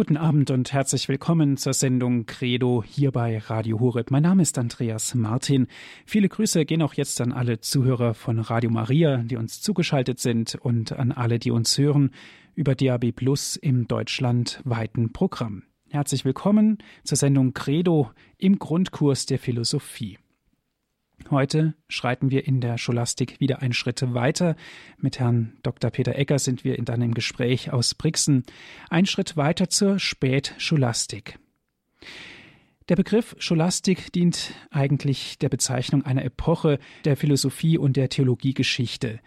Guten Abend und herzlich willkommen zur Sendung Credo hier bei Radio Horeb. Mein Name ist Andreas Martin. Viele Grüße gehen auch jetzt an alle Zuhörer von Radio Maria, die uns zugeschaltet sind und an alle, die uns hören über DAB Plus im deutschlandweiten Programm. Herzlich willkommen zur Sendung Credo im Grundkurs der Philosophie. Heute schreiten wir in der Scholastik wieder einen Schritt weiter. Mit Herrn Dr. Peter Egger sind wir in einem Gespräch aus Brixen. Ein Schritt weiter zur Spätscholastik. Der Begriff Scholastik dient eigentlich der Bezeichnung einer Epoche der Philosophie und der Theologiegeschichte.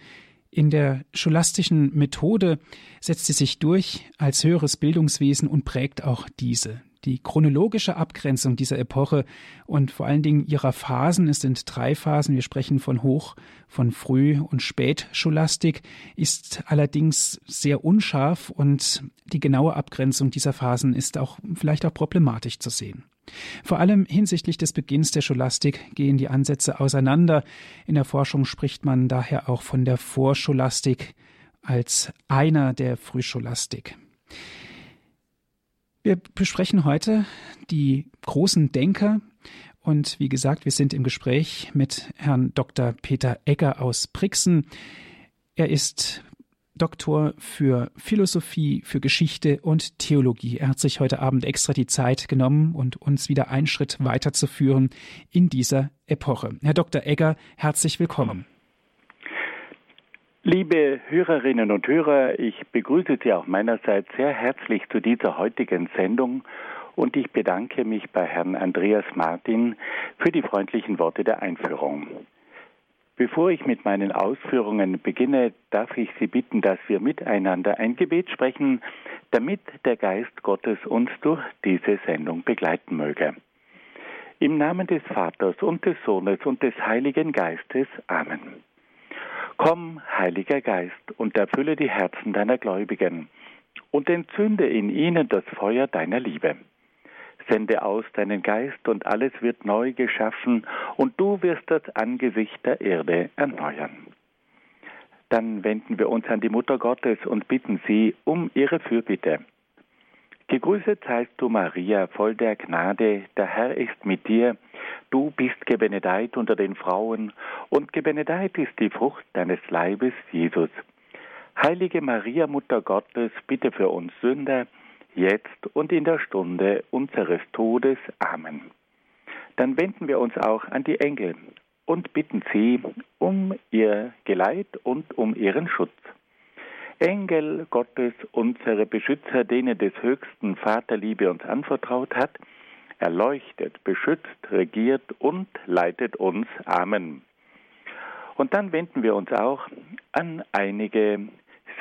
In der scholastischen Methode setzt sie sich durch als höheres Bildungswesen und prägt auch diese. Die chronologische Abgrenzung dieser Epoche und vor allen Dingen ihrer Phasen, es sind drei Phasen, wir sprechen von Hoch, von Früh- und Spätscholastik, ist allerdings sehr unscharf und die genaue Abgrenzung dieser Phasen ist auch vielleicht auch problematisch zu sehen. Vor allem hinsichtlich des Beginns der Scholastik gehen die Ansätze auseinander. In der Forschung spricht man daher auch von der Vorscholastik als einer der Frühscholastik. Wir besprechen heute die großen Denker und wie gesagt, wir sind im Gespräch mit Herrn Dr. Peter Egger aus Brixen. Er ist Doktor für Philosophie, für Geschichte und Theologie. Er hat sich heute Abend extra die Zeit genommen und uns wieder einen Schritt weiterzuführen in dieser Epoche. Herr Dr. Egger, herzlich willkommen. Liebe Hörerinnen und Hörer, ich begrüße Sie auch meinerseits sehr herzlich zu dieser heutigen Sendung und ich bedanke mich bei Herrn Andreas Martin für die freundlichen Worte der Einführung. Bevor ich mit meinen Ausführungen beginne, darf ich Sie bitten, dass wir miteinander ein Gebet sprechen, damit der Geist Gottes uns durch diese Sendung begleiten möge. Im Namen des Vaters und des Sohnes und des Heiligen Geistes. Amen. Komm, Heiliger Geist, und erfülle die Herzen deiner Gläubigen und entzünde in ihnen das Feuer deiner Liebe. Sende aus deinen Geist und alles wird neu geschaffen und du wirst das Angesicht der Erde erneuern. Dann wenden wir uns an die Mutter Gottes und bitten sie um ihre Fürbitte. Gegrüßet seist du, Maria, voll der Gnade, der Herr ist mit dir. Du bist gebenedeit unter den Frauen, und gebenedeit ist die Frucht deines Leibes, Jesus. Heilige Maria, Mutter Gottes, bitte für uns Sünder, jetzt und in der Stunde unseres Todes. Amen. Dann wenden wir uns auch an die Engel und bitten sie um ihr Geleit und um ihren Schutz. Engel Gottes, unsere Beschützer, denen des höchsten Vaterliebe uns anvertraut hat, erleuchtet, beschützt, regiert und leitet uns. Amen. Und dann wenden wir uns auch an einige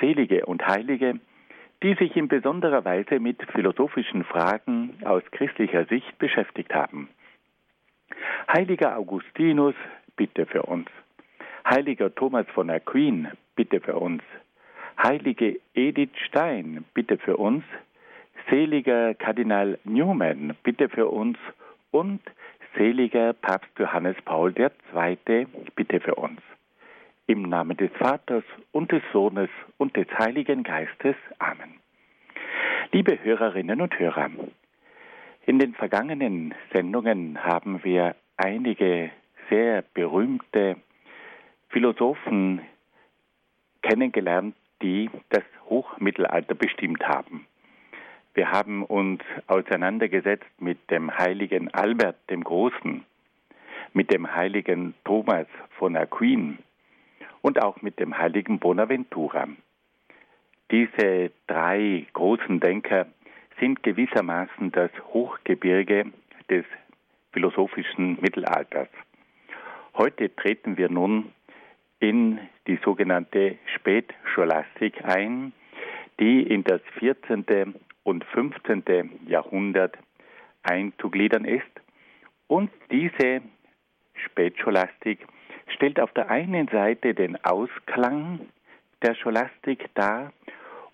Selige und Heilige, die sich in besonderer Weise mit philosophischen Fragen aus christlicher Sicht beschäftigt haben. Heiliger Augustinus, bitte für uns. Heiliger Thomas von Aquin, bitte für uns. Heilige Edith Stein, bitte für uns. Seliger Kardinal Newman, bitte für uns. Und seliger Papst Johannes Paul II, bitte für uns. Im Namen des Vaters und des Sohnes und des Heiligen Geistes. Amen. Liebe Hörerinnen und Hörer, in den vergangenen Sendungen haben wir einige sehr berühmte Philosophen kennengelernt, die das Hochmittelalter bestimmt haben. Wir haben uns auseinandergesetzt mit dem heiligen Albert dem Großen, mit dem heiligen Thomas von Aquin und auch mit dem heiligen Bonaventura. Diese drei großen Denker sind gewissermaßen das Hochgebirge des philosophischen Mittelalters. Heute treten wir nun in die sogenannte Spätscholastik ein, die in das 14. und 15. Jahrhundert einzugliedern ist. Und diese Spätscholastik stellt auf der einen Seite den Ausklang der Scholastik dar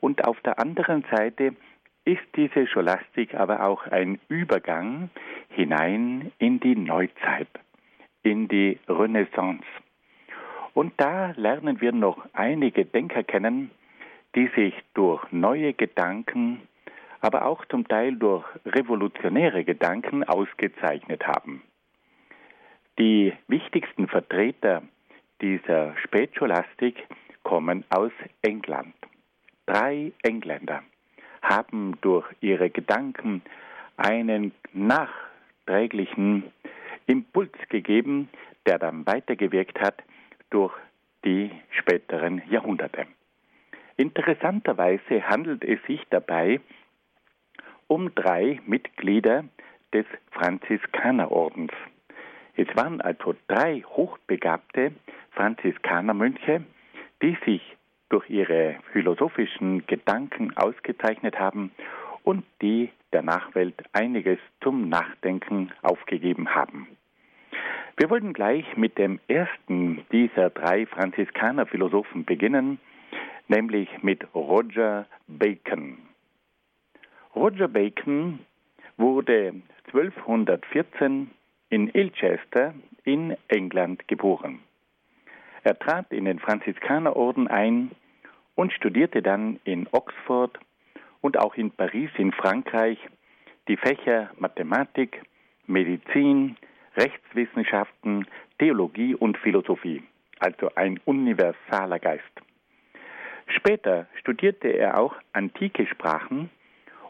und auf der anderen Seite ist diese Scholastik aber auch ein Übergang hinein in die Neuzeit, in die Renaissance. Und da lernen wir noch einige Denker kennen, die sich durch neue Gedanken aber auch zum Teil durch revolutionäre Gedanken ausgezeichnet haben. Die wichtigsten Vertreter dieser Spätscholastik kommen aus England. Drei Engländer haben durch ihre Gedanken einen nachträglichen Impuls gegeben, der dann weitergewirkt hat durch die späteren Jahrhunderte. Interessanterweise handelt es sich dabei um drei Mitglieder des Franziskanerordens. Es waren also drei hochbegabte Franziskanermönche, die sich durch ihre philosophischen Gedanken ausgezeichnet haben und die der Nachwelt einiges zum Nachdenken aufgegeben haben. Wir wollen gleich mit dem ersten dieser drei Franziskanerphilosophen beginnen, nämlich mit Roger Bacon. Roger Bacon wurde 1214 in Ilchester in England geboren. Er trat in den Franziskanerorden ein und studierte dann in Oxford und auch in Paris in Frankreich die Fächer Mathematik, Medizin, Rechtswissenschaften, Theologie und Philosophie, also ein universaler Geist. Später studierte er auch antike Sprachen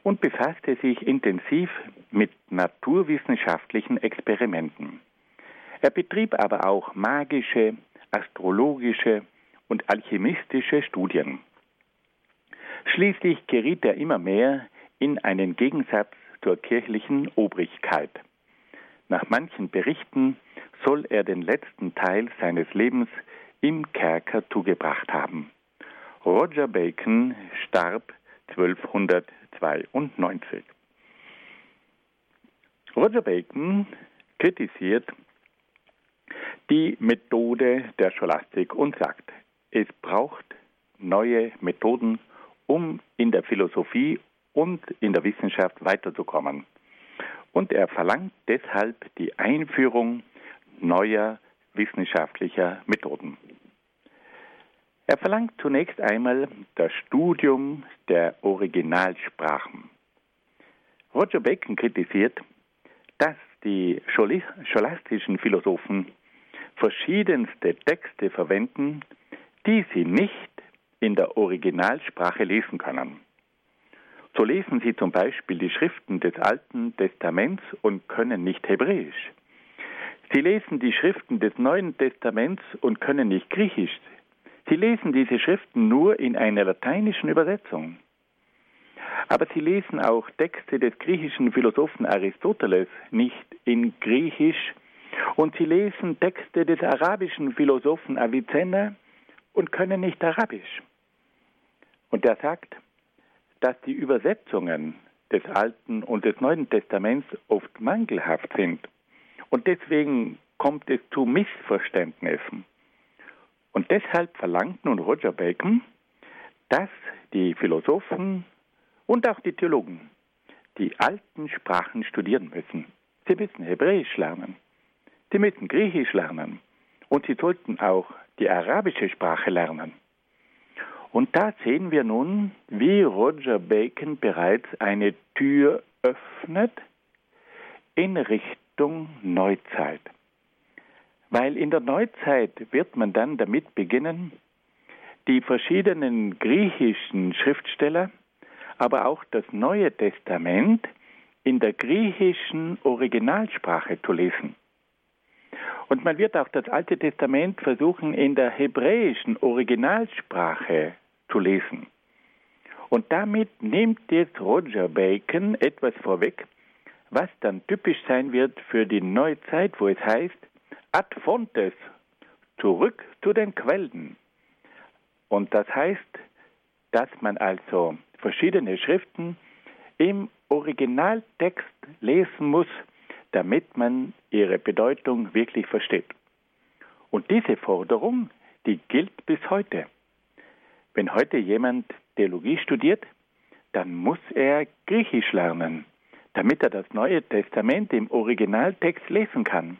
und befasste sich intensiv mit naturwissenschaftlichen Experimenten. Er betrieb aber auch magische, astrologische und alchemistische Studien. Schließlich geriet er immer mehr in einen Gegensatz zur kirchlichen Obrigkeit. Nach manchen Berichten soll er den letzten Teil seines Lebens im Kerker zugebracht haben. Roger Bacon starb 1292. Roger Bacon kritisiert die Methode der Scholastik und sagt, es braucht neue Methoden, um in der Philosophie und in der Wissenschaft weiterzukommen und er verlangt deshalb die Einführung neuer wissenschaftlicher Methoden. Er verlangt zunächst einmal das Studium der Originalsprachen. Roger Bacon kritisiert, dass die scholastischen Philosophen verschiedenste Texte verwenden, die sie nicht in der Originalsprache lesen können. So lesen sie zum Beispiel die Schriften des Alten Testaments und können nicht Hebräisch. Sie lesen die Schriften des Neuen Testaments und können nicht Griechisch. Sie lesen diese Schriften nur in einer lateinischen Übersetzung. Aber sie lesen auch Texte des griechischen Philosophen Aristoteles nicht in Griechisch und sie lesen Texte des arabischen Philosophen Avicenna und können nicht Arabisch. Und er sagt, dass die Übersetzungen des Alten und des Neuen Testaments oft mangelhaft sind. Und deswegen kommt es zu Missverständnissen. Und deshalb verlangt nun Roger Bacon, dass die Philosophen und auch die Theologen die alten Sprachen studieren müssen. Sie müssen Hebräisch lernen. Sie müssen Griechisch lernen. Und sie sollten auch die arabische Sprache lernen. Und da sehen wir nun, wie Roger Bacon bereits eine Tür öffnet in Richtung Neuzeit. Weil in der Neuzeit wird man dann damit beginnen, die verschiedenen griechischen Schriftsteller, aber auch das Neue Testament in der griechischen Originalsprache zu lesen. Und man wird auch das Alte Testament versuchen, in der hebräischen Originalsprache zu lesen. Und damit nimmt jetzt Roger Bacon etwas vorweg, was dann typisch sein wird für die Neuzeit, wo es heißt, ad fontes, zurück zu den Quellen. Und das heißt, dass man also verschiedene Schriften im Originaltext lesen muss, damit man ihre Bedeutung wirklich versteht. Und diese Forderung, die gilt bis heute. Wenn heute jemand Theologie studiert, dann muss er Griechisch lernen, damit er das Neue Testament im Originaltext lesen kann.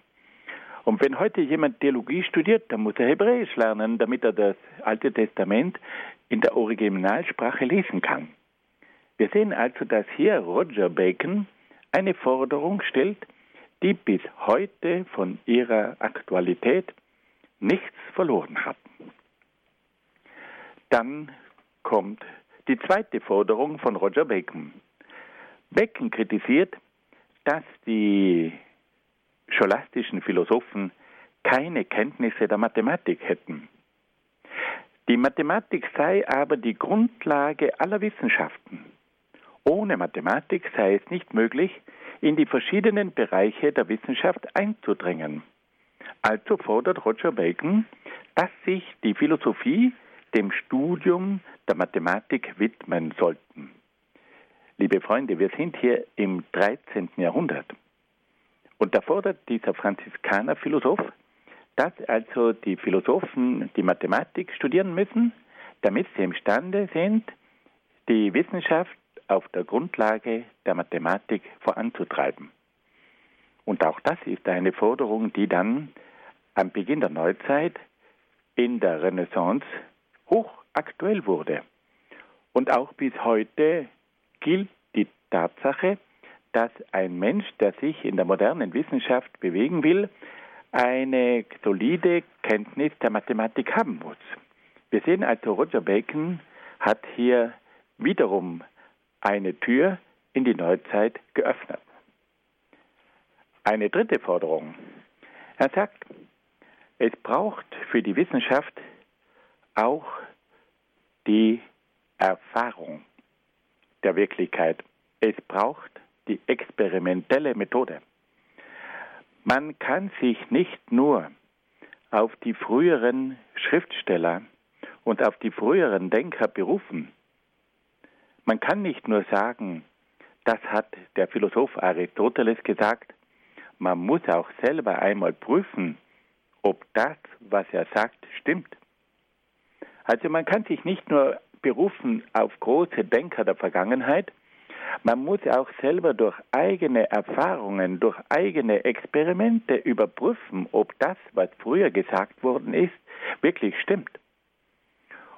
Und wenn heute jemand Theologie studiert, dann muss er Hebräisch lernen, damit er das Alte Testament in der Originalsprache lesen kann. Wir sehen also, dass hier Roger Bacon eine Forderung stellt, die bis heute von ihrer Aktualität nichts verloren hat. Dann kommt die zweite Forderung von Roger Bacon. Bacon kritisiert, dass die scholastischen Philosophen keine Kenntnisse der Mathematik hätten. Die Mathematik sei aber die Grundlage aller Wissenschaften. Ohne Mathematik sei es nicht möglich, in die verschiedenen Bereiche der Wissenschaft einzudringen. Also fordert Roger Bacon, dass sich die Philosophie dem Studium der Mathematik widmen sollten. Liebe Freunde, wir sind hier im 13. Jahrhundert. Und da fordert dieser Franziskanerphilosoph, dass also die Philosophen die Mathematik studieren müssen, damit sie imstande sind, die Wissenschaft auf der Grundlage der Mathematik voranzutreiben. Und auch das ist eine Forderung, die dann am Beginn der Neuzeit in der Renaissance hochaktuell wurde. Und auch bis heute gilt die Tatsache, dass ein Mensch, der sich in der modernen Wissenschaft bewegen will, eine solide Kenntnis der Mathematik haben muss. Wir sehen also, Roger Bacon hat hier wiederum eine Tür in die Neuzeit geöffnet. Eine dritte Forderung. Er sagt, es braucht für die Wissenschaft auch die Erfahrung der Wirklichkeit. Es braucht die experimentelle Methode. Man kann sich nicht nur auf die früheren Schriftsteller und auf die früheren Denker berufen. Man kann nicht nur sagen, das hat der Philosoph Aristoteles gesagt, man muss auch selber einmal prüfen, ob das, was er sagt, stimmt. Also man kann sich nicht nur berufen auf große Denker der Vergangenheit, man muss auch selber durch eigene Erfahrungen, durch eigene Experimente überprüfen, ob das, was früher gesagt worden ist, wirklich stimmt.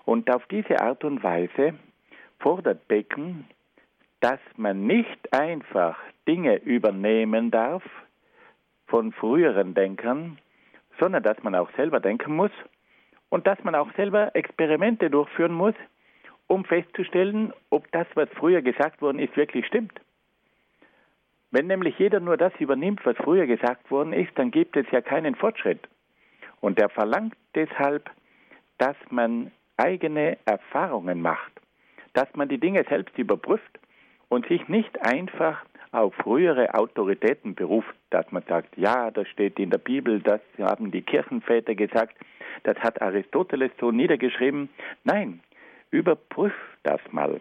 Und auf diese Art und Weise fordert Bacon, dass man nicht einfach Dinge übernehmen darf von früheren Denkern, sondern dass man auch selber denken muss und dass man auch selber Experimente durchführen muss, um festzustellen, ob das, was früher gesagt worden ist, wirklich stimmt. Wenn nämlich jeder nur das übernimmt, was früher gesagt worden ist, dann gibt es ja keinen Fortschritt. Und er verlangt deshalb, dass man eigene Erfahrungen macht, dass man die Dinge selbst überprüft und sich nicht einfach auf frühere Autoritäten beruft, dass man sagt, ja, das steht in der Bibel, das haben die Kirchenväter gesagt, das hat Aristoteles so niedergeschrieben. Nein, Überprüf das mal.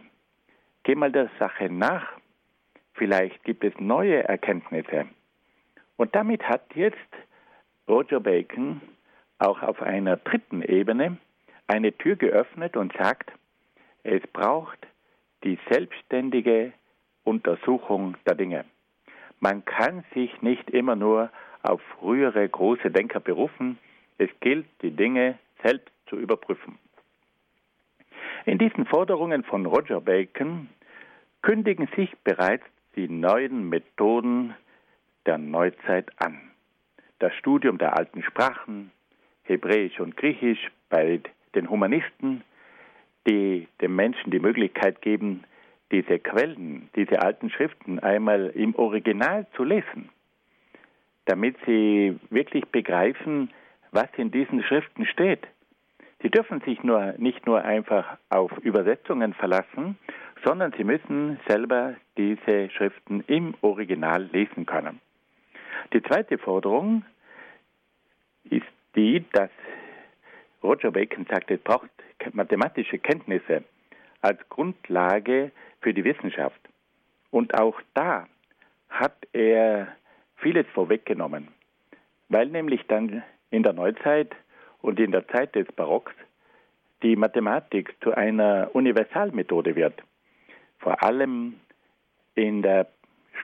Geh mal der Sache nach. Vielleicht gibt es neue Erkenntnisse. Und damit hat jetzt Roger Bacon auch auf einer dritten Ebene eine Tür geöffnet und sagt, es braucht die selbstständige Untersuchung der Dinge. Man kann sich nicht immer nur auf frühere große Denker berufen. Es gilt, die Dinge selbst zu überprüfen. In diesen Forderungen von Roger Bacon kündigen sich bereits die neuen Methoden der Neuzeit an. Das Studium der alten Sprachen, Hebräisch und Griechisch bei den Humanisten, die dem Menschen die Möglichkeit geben, diese Quellen, diese alten Schriften einmal im Original zu lesen, damit sie wirklich begreifen, was in diesen Schriften steht Sie dürfen sich nur, nicht nur einfach auf Übersetzungen verlassen, sondern Sie müssen selber diese Schriften im Original lesen können. Die zweite Forderung ist die, dass Roger Bacon sagt, es braucht mathematische Kenntnisse als Grundlage für die Wissenschaft. Und auch da hat er vieles vorweggenommen, weil nämlich dann in der Neuzeit und in der Zeit des Barocks die Mathematik zu einer Universalmethode wird. Vor allem in der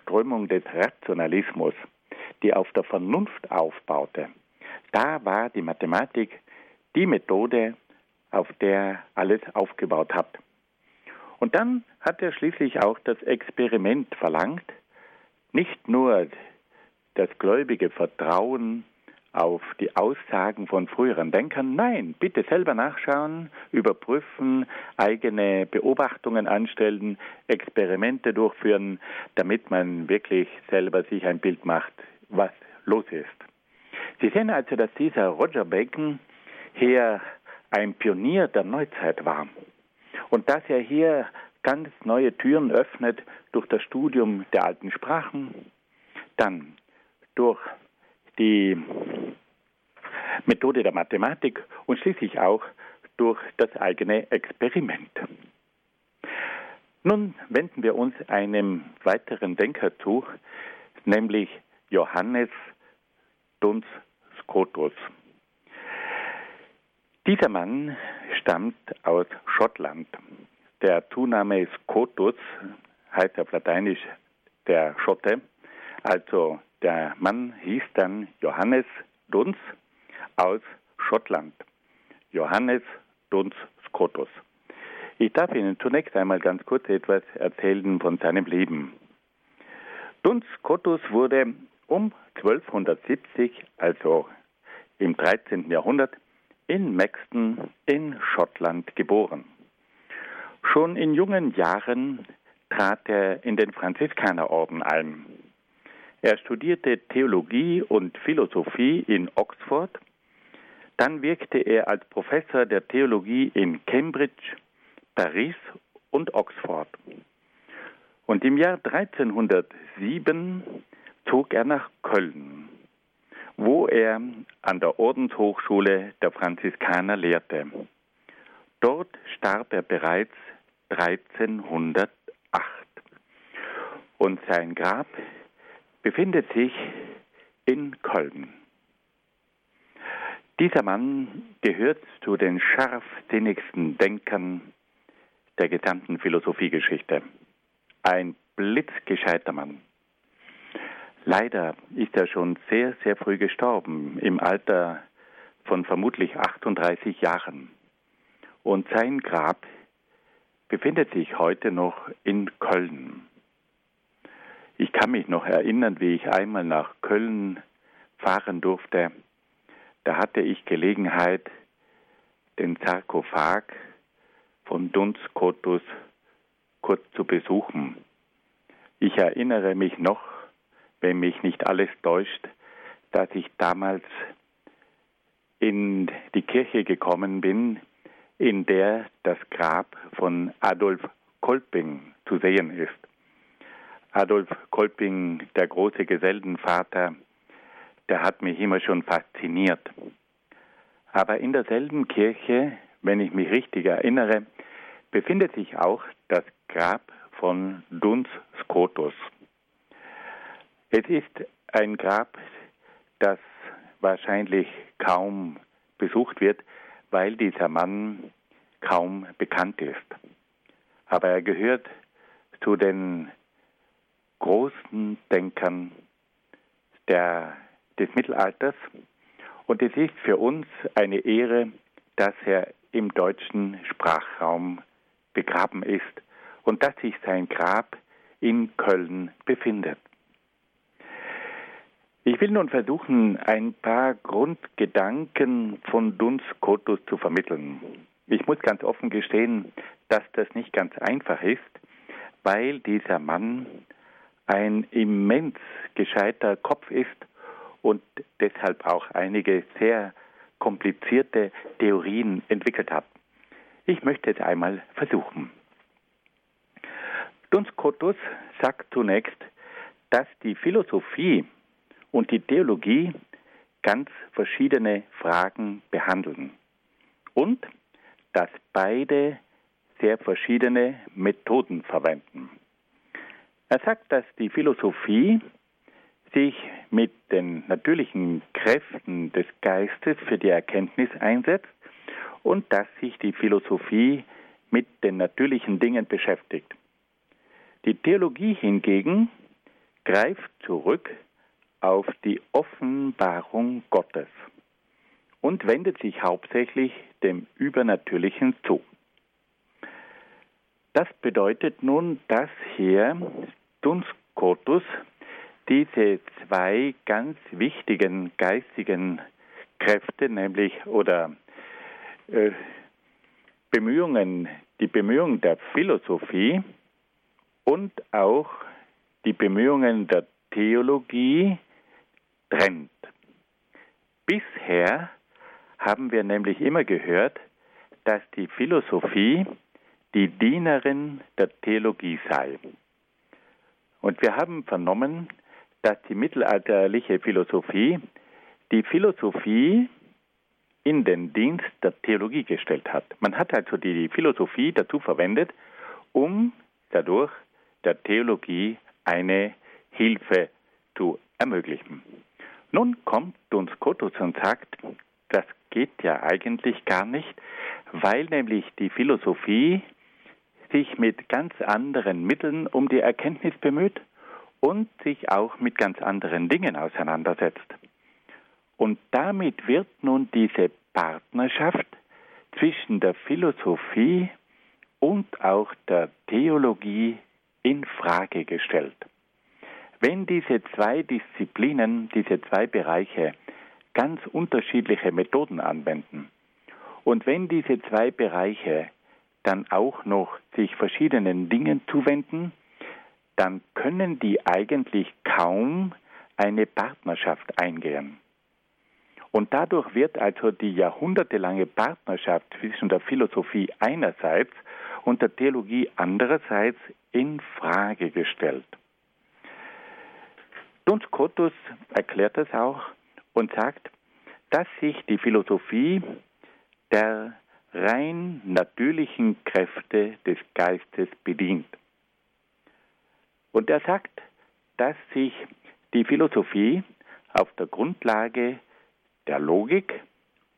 Strömung des Rationalismus, die auf der Vernunft aufbaute. Da war die Mathematik die Methode, auf der alles aufgebaut hat. Und dann hat er schließlich auch das Experiment verlangt, nicht nur das gläubige Vertrauen auf die Aussagen von früheren Denkern. Nein, bitte selber nachschauen, überprüfen, eigene Beobachtungen anstellen, Experimente durchführen, damit man wirklich selber sich ein Bild macht, was los ist. Sie sehen also, dass dieser Roger Bacon hier ein Pionier der Neuzeit war und dass er hier ganz neue Türen öffnet durch das Studium der alten Sprachen, dann durch die Methode der Mathematik und schließlich auch durch das eigene Experiment. Nun wenden wir uns einem weiteren Denker zu, nämlich Johannes Duns Scotus. Dieser Mann stammt aus Schottland. Der Zunahme Scotus heißt auf Lateinisch der Schotte. Also der Mann hieß dann Johannes Duns aus Schottland. Johannes Duns Scotus. Ich darf Ihnen zunächst einmal ganz kurz etwas erzählen von seinem Leben. Duns Scotus wurde um 1270, also im 13. Jahrhundert, in Maxton in Schottland geboren. Schon in jungen Jahren trat er in den Franziskanerorden ein. Er studierte Theologie und Philosophie in Oxford. Dann wirkte er als Professor der Theologie in Cambridge, Paris und Oxford. Und im Jahr 1307 zog er nach Köln, wo er an der Ordenshochschule der Franziskaner lehrte. Dort starb er bereits 1308 und sein Grab befindet sich in Köln. Dieser Mann gehört zu den scharfsinnigsten Denkern der gesamten Philosophiegeschichte. Ein blitzgescheiter Mann. Leider ist er schon sehr, sehr früh gestorben, im Alter von vermutlich 38 Jahren. Und sein Grab befindet sich heute noch in Köln. Ich kann mich noch erinnern, wie ich einmal nach Köln fahren durfte. Da hatte ich Gelegenheit, den Sarkophag von Duns Scotus kurz zu besuchen. Ich erinnere mich noch, wenn mich nicht alles täuscht, dass ich damals in die Kirche gekommen bin, in der das Grab von Adolf Kolping zu sehen ist. Adolf Kolping, der große Gesellenvater, der hat mich immer schon fasziniert. Aber in derselben Kirche, wenn ich mich richtig erinnere, befindet sich auch das Grab von Duns Scotus. Es ist ein Grab, das wahrscheinlich kaum besucht wird, weil dieser Mann kaum bekannt ist. Aber er gehört zu den großen Denkern der, des Mittelalters. Und es ist für uns eine Ehre, dass er im deutschen Sprachraum begraben ist und dass sich sein Grab in Köln befindet. Ich will nun versuchen, ein paar Grundgedanken von Duns Scotus zu vermitteln. Ich muss ganz offen gestehen, dass das nicht ganz einfach ist, weil dieser Mann ein immens gescheiter Kopf ist und deshalb auch einige sehr komplizierte Theorien entwickelt hat. Ich möchte es einmal versuchen. Duns Scotus sagt zunächst, dass die Philosophie und die Theologie ganz verschiedene Fragen behandeln und dass beide sehr verschiedene Methoden verwenden. Er sagt, dass die Philosophie sich mit den natürlichen Kräften des Geistes für die Erkenntnis einsetzt und dass sich die Philosophie mit den natürlichen Dingen beschäftigt. Die Theologie hingegen greift zurück auf die Offenbarung Gottes und wendet sich hauptsächlich dem Übernatürlichen zu. Das bedeutet nun, dass hier Duns Scotus diese zwei ganz wichtigen geistigen Kräfte, nämlich oder äh, Bemühungen, die Bemühungen der Philosophie und auch die Bemühungen der Theologie trennt. Bisher haben wir nämlich immer gehört, dass die Philosophie die Dienerin der Theologie sei. Und wir haben vernommen, dass die mittelalterliche Philosophie die Philosophie in den Dienst der Theologie gestellt hat. Man hat also die Philosophie dazu verwendet, um dadurch der Theologie eine Hilfe zu ermöglichen. Nun kommt Duns Scotus und sagt, das geht ja eigentlich gar nicht, weil nämlich die Philosophie sich mit ganz anderen Mitteln um die Erkenntnis bemüht und sich auch mit ganz anderen Dingen auseinandersetzt. Und damit wird nun diese Partnerschaft zwischen der Philosophie und auch der Theologie in Frage gestellt. Wenn diese zwei Disziplinen, diese zwei Bereiche ganz unterschiedliche Methoden anwenden und wenn diese zwei Bereiche dann auch noch sich verschiedenen Dingen zuwenden, dann können die eigentlich kaum eine Partnerschaft eingehen. Und dadurch wird also die jahrhundertelange Partnerschaft zwischen der Philosophie einerseits und der Theologie andererseits in Frage gestellt. Duns Scotus erklärt das auch und sagt, dass sich die Philosophie der rein natürlichen Kräfte des Geistes bedient. Und er sagt, dass sich die Philosophie auf der Grundlage der Logik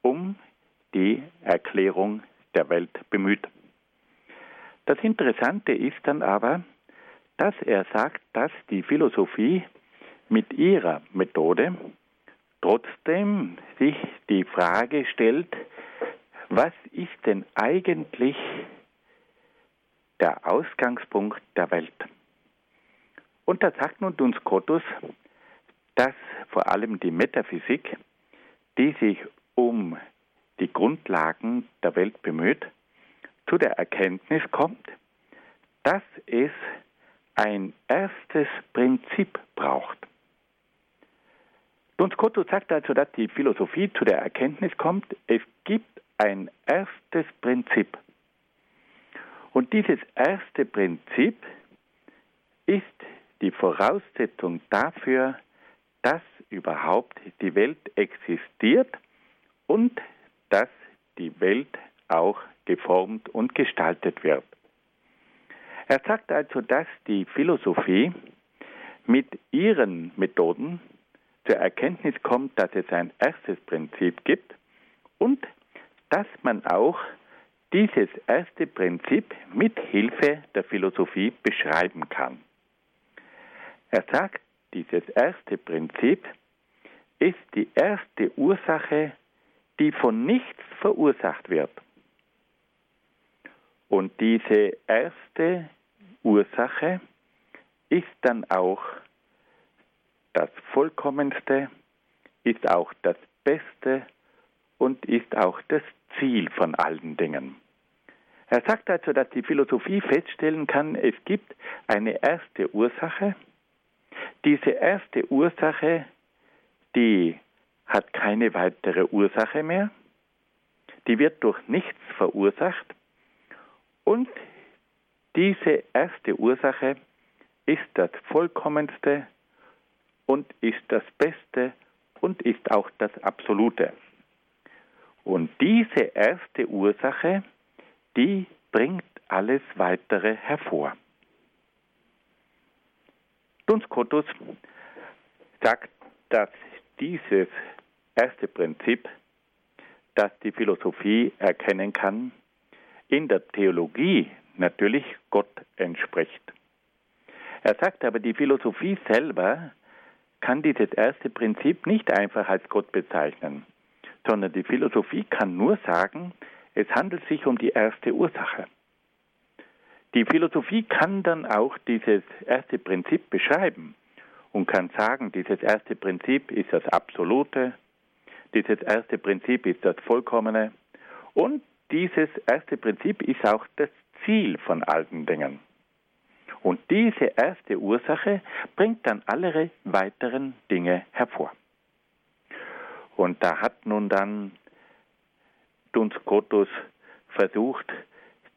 um die Erklärung der Welt bemüht. Das Interessante ist dann aber, dass er sagt, dass die Philosophie mit ihrer Methode trotzdem sich die Frage stellt, was ist denn eigentlich der Ausgangspunkt der Welt? Und da sagt nun Duns Scotus, dass vor allem die Metaphysik, die sich um die Grundlagen der Welt bemüht, zu der Erkenntnis kommt, dass es ein erstes Prinzip braucht. Duns Scotus sagt also, dass die Philosophie zu der Erkenntnis kommt, es gibt ein erstes Prinzip. Und dieses erste Prinzip ist die Voraussetzung dafür, dass überhaupt die Welt existiert und dass die Welt auch geformt und gestaltet wird. Er sagt also, dass die Philosophie mit ihren Methoden zur Erkenntnis kommt, dass es ein erstes Prinzip gibt und dass man auch dieses erste Prinzip mit Hilfe der Philosophie beschreiben kann. Er sagt, dieses erste Prinzip ist die erste Ursache, die von nichts verursacht wird. Und diese erste Ursache ist dann auch das Vollkommenste, ist auch das Beste und ist auch das Ziel von allen Dingen. Er sagt also, dass die Philosophie feststellen kann, es gibt eine erste Ursache. Diese erste Ursache, die hat keine weitere Ursache mehr. Die wird durch nichts verursacht. Und diese erste Ursache ist das Vollkommenste und ist das Beste und ist auch das Absolute. Und diese erste Ursache, die bringt alles weitere hervor. Duns Scotus sagt, dass dieses erste Prinzip, das die Philosophie erkennen kann, in der Theologie natürlich Gott entspricht. Er sagt aber, die Philosophie selber kann dieses erste Prinzip nicht einfach als Gott bezeichnen, sondern die Philosophie kann nur sagen, es handelt sich um die erste Ursache. Die Philosophie kann dann auch dieses erste Prinzip beschreiben und kann sagen, dieses erste Prinzip ist das Absolute, dieses erste Prinzip ist das Vollkommene und dieses erste Prinzip ist auch das Ziel von allen Dingen. Und diese erste Ursache bringt dann alle weiteren Dinge hervor. Und da hat nun dann Duns Scotus versucht,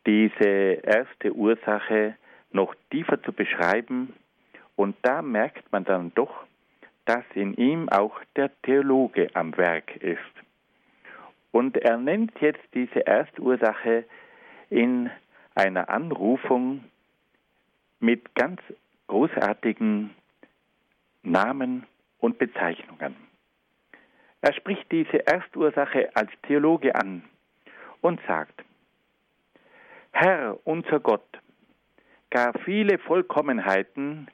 diese erste Ursache noch tiefer zu beschreiben. Und da merkt man dann doch, dass in ihm auch der Theologe am Werk ist. Und er nennt jetzt diese Erstursache in einer Anrufung mit ganz großartigen Namen und Bezeichnungen. Er spricht diese Erstursache als Theologe an und sagt, Herr unser Gott, gar viele Vollkommenheiten,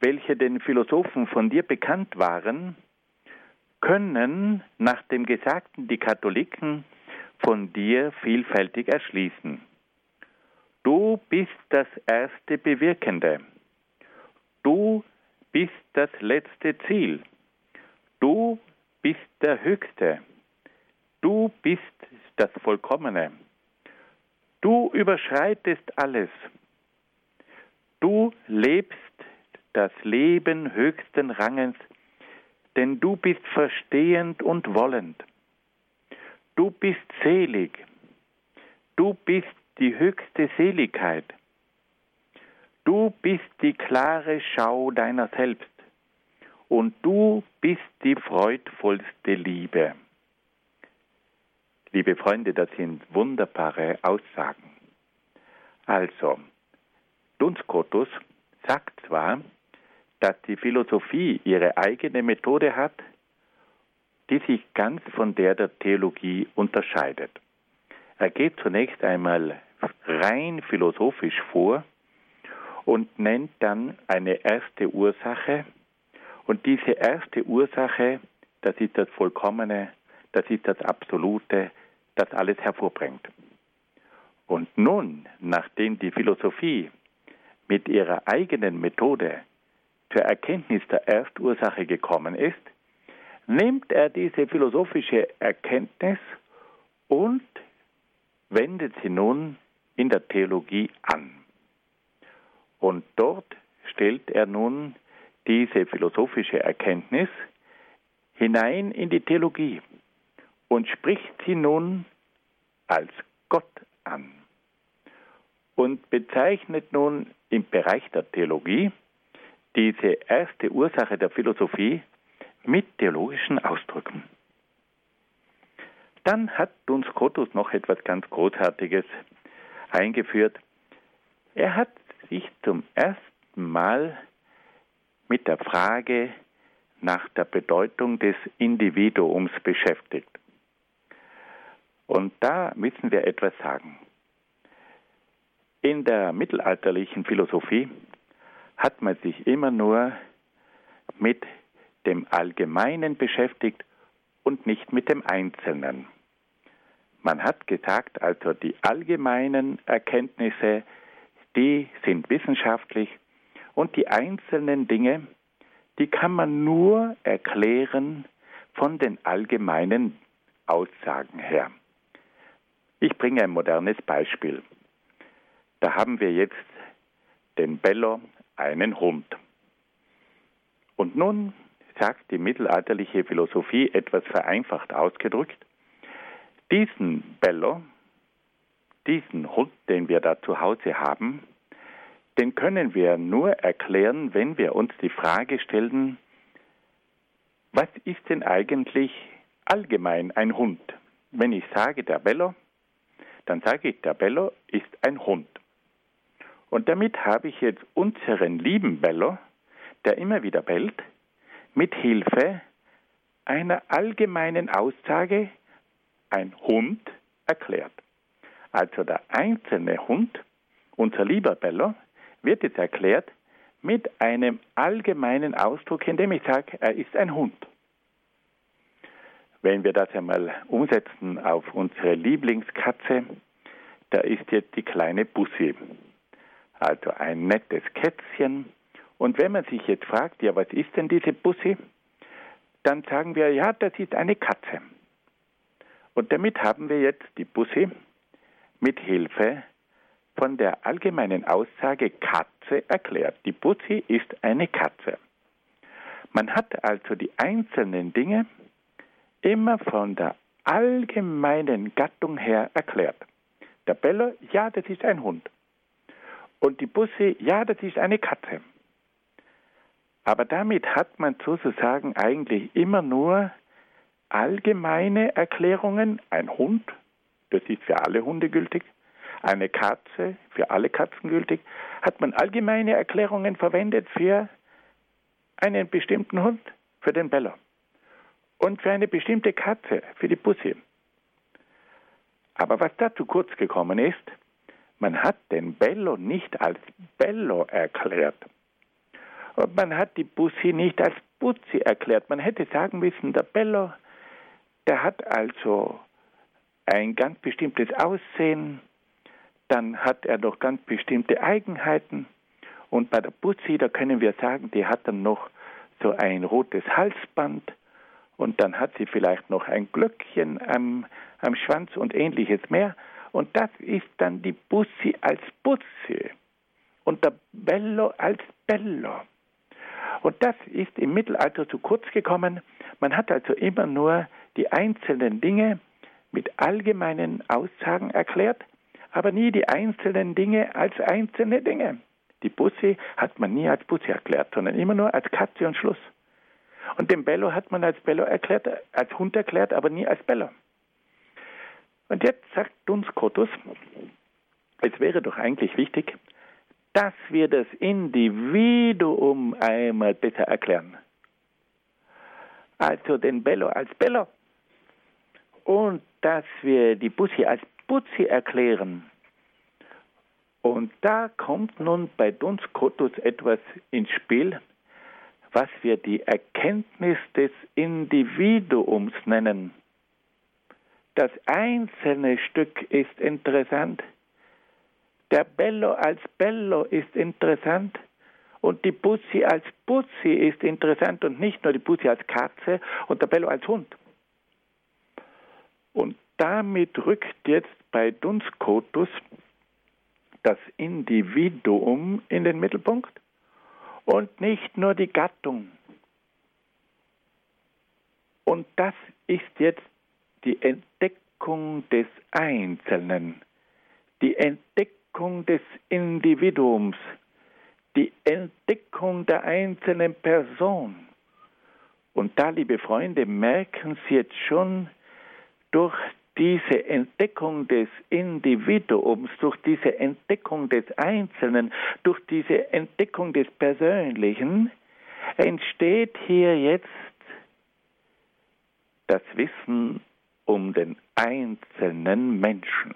welche den Philosophen von dir bekannt waren, können nach dem Gesagten die Katholiken von dir vielfältig erschließen. Du bist das erste Bewirkende. Du bist das letzte Ziel. Du bist der Höchste. Du bist das Vollkommene. Du überschreitest alles. Du lebst das Leben höchsten Ranges, denn du bist verstehend und wollend. Du bist selig. Du bist die höchste Seligkeit. Du bist die klare Schau deiner selbst und du bist die freudvollste Liebe. Liebe Freunde, das sind wunderbare Aussagen. Also, Duns Scotus sagt zwar, dass die Philosophie ihre eigene Methode hat, die sich ganz von der der Theologie unterscheidet. Er geht zunächst einmal rein philosophisch vor und nennt dann eine erste Ursache. Und diese erste Ursache, das ist das Vollkommene, das ist das Absolute, das alles hervorbringt. Und nun, nachdem die Philosophie mit ihrer eigenen Methode zur Erkenntnis der Erstursache gekommen ist, nimmt er diese philosophische Erkenntnis und wendet sie nun in der Theologie an. Und dort stellt er nun diese philosophische Erkenntnis hinein in die Theologie und spricht sie nun als Gott an und bezeichnet nun im Bereich der Theologie diese erste Ursache der Philosophie mit theologischen Ausdrücken. Dann hat Duns Scotus noch etwas ganz Großartiges eingeführt. Er hat sich zum ersten Mal mit der Frage nach der Bedeutung des Individuums beschäftigt. Und da müssen wir etwas sagen. In der mittelalterlichen Philosophie hat man sich immer nur mit dem Allgemeinen beschäftigt und nicht mit dem Einzelnen. Man hat gesagt, also die allgemeinen Erkenntnisse, die sind wissenschaftlich und die einzelnen Dinge, die kann man nur erklären von den allgemeinen Aussagen her. Ich bringe ein modernes Beispiel. Da haben wir jetzt den Bello, einen Hund. Und nun sagt die mittelalterliche Philosophie etwas vereinfacht ausgedrückt, diesen Bello, diesen Hund, den wir da zu Hause haben, den können wir nur erklären, wenn wir uns die Frage stellen, was ist denn eigentlich allgemein ein Hund? Wenn ich sage der Bello, dann sage ich, der Bello ist ein Hund. Und damit habe ich jetzt unseren lieben Bello, der immer wieder bellt, mit Hilfe einer allgemeinen Aussage ein Hund erklärt. Also der einzelne Hund, unser lieber Bello, wird jetzt erklärt mit einem allgemeinen Ausdruck, indem ich sage, er ist ein Hund. Wenn wir das einmal umsetzen auf unsere Lieblingskatze, da ist jetzt die kleine Bussi. also ein nettes Kätzchen. Und wenn man sich jetzt fragt, ja, was ist denn diese Bussi? Dann sagen wir, ja, das ist eine Katze. Und damit haben wir jetzt die Bussi mit Hilfe von der allgemeinen Aussage Katze erklärt. Die Bussi ist eine Katze. Man hat also die einzelnen Dinge immer von der allgemeinen Gattung her erklärt. Der Bello, ja, das ist ein Hund. Und die Busse, ja, das ist eine Katze. Aber damit hat man sozusagen eigentlich immer nur allgemeine Erklärungen. Ein Hund, das ist für alle Hunde gültig. Eine Katze, für alle Katzen gültig. Hat man allgemeine Erklärungen verwendet für einen bestimmten Hund, für den Bello. Und für eine bestimmte Katze, für die Pussy. Aber was da zu kurz gekommen ist, man hat den Bello nicht als Bello erklärt. Und man hat die Bussi nicht als Buzzi erklärt. Man hätte sagen müssen, der Bello, der hat also ein ganz bestimmtes Aussehen, dann hat er noch ganz bestimmte Eigenheiten. Und bei der Buzzi, da können wir sagen, die hat dann noch so ein rotes Halsband und dann hat sie vielleicht noch ein Glöckchen am, am Schwanz und ähnliches mehr. Und das ist dann die Bussi als Bussi und der Bello als Bello. Und das ist im Mittelalter zu kurz gekommen. Man hat also immer nur die einzelnen Dinge mit allgemeinen Aussagen erklärt, aber nie die einzelnen Dinge als einzelne Dinge. Die Bussi hat man nie als Bussi erklärt, sondern immer nur als Katze und Schluss. Und den Bello hat man als Bello erklärt, als Hund erklärt, aber nie als Bello. Und jetzt sagt uns Kotus, es wäre doch eigentlich wichtig, dass wir das Individuum einmal besser erklären. Also den Bello als Bello. Und dass wir die Bussi als Buzzi erklären. Und da kommt nun bei Duns Kotus etwas ins Spiel, was wir die Erkenntnis des Individuums nennen. Das einzelne Stück ist interessant. Der Bello als Bello ist interessant. Und die Bussi als Bussi ist interessant und nicht nur die Bussi als Katze und der Bello als Hund. Und damit rückt jetzt bei Dunskotus das Individuum in den Mittelpunkt und nicht nur die Gattung. Und das ist jetzt die Entdeckung des Einzelnen, die Entdeckung des Individuums, die Entdeckung der einzelnen Person. Und da, liebe Freunde, merken Sie jetzt schon durch diese Entdeckung des Individuums, durch diese Entdeckung des Einzelnen, durch diese Entdeckung des Persönlichen, entsteht hier jetzt das Wissen um den einzelnen Menschen.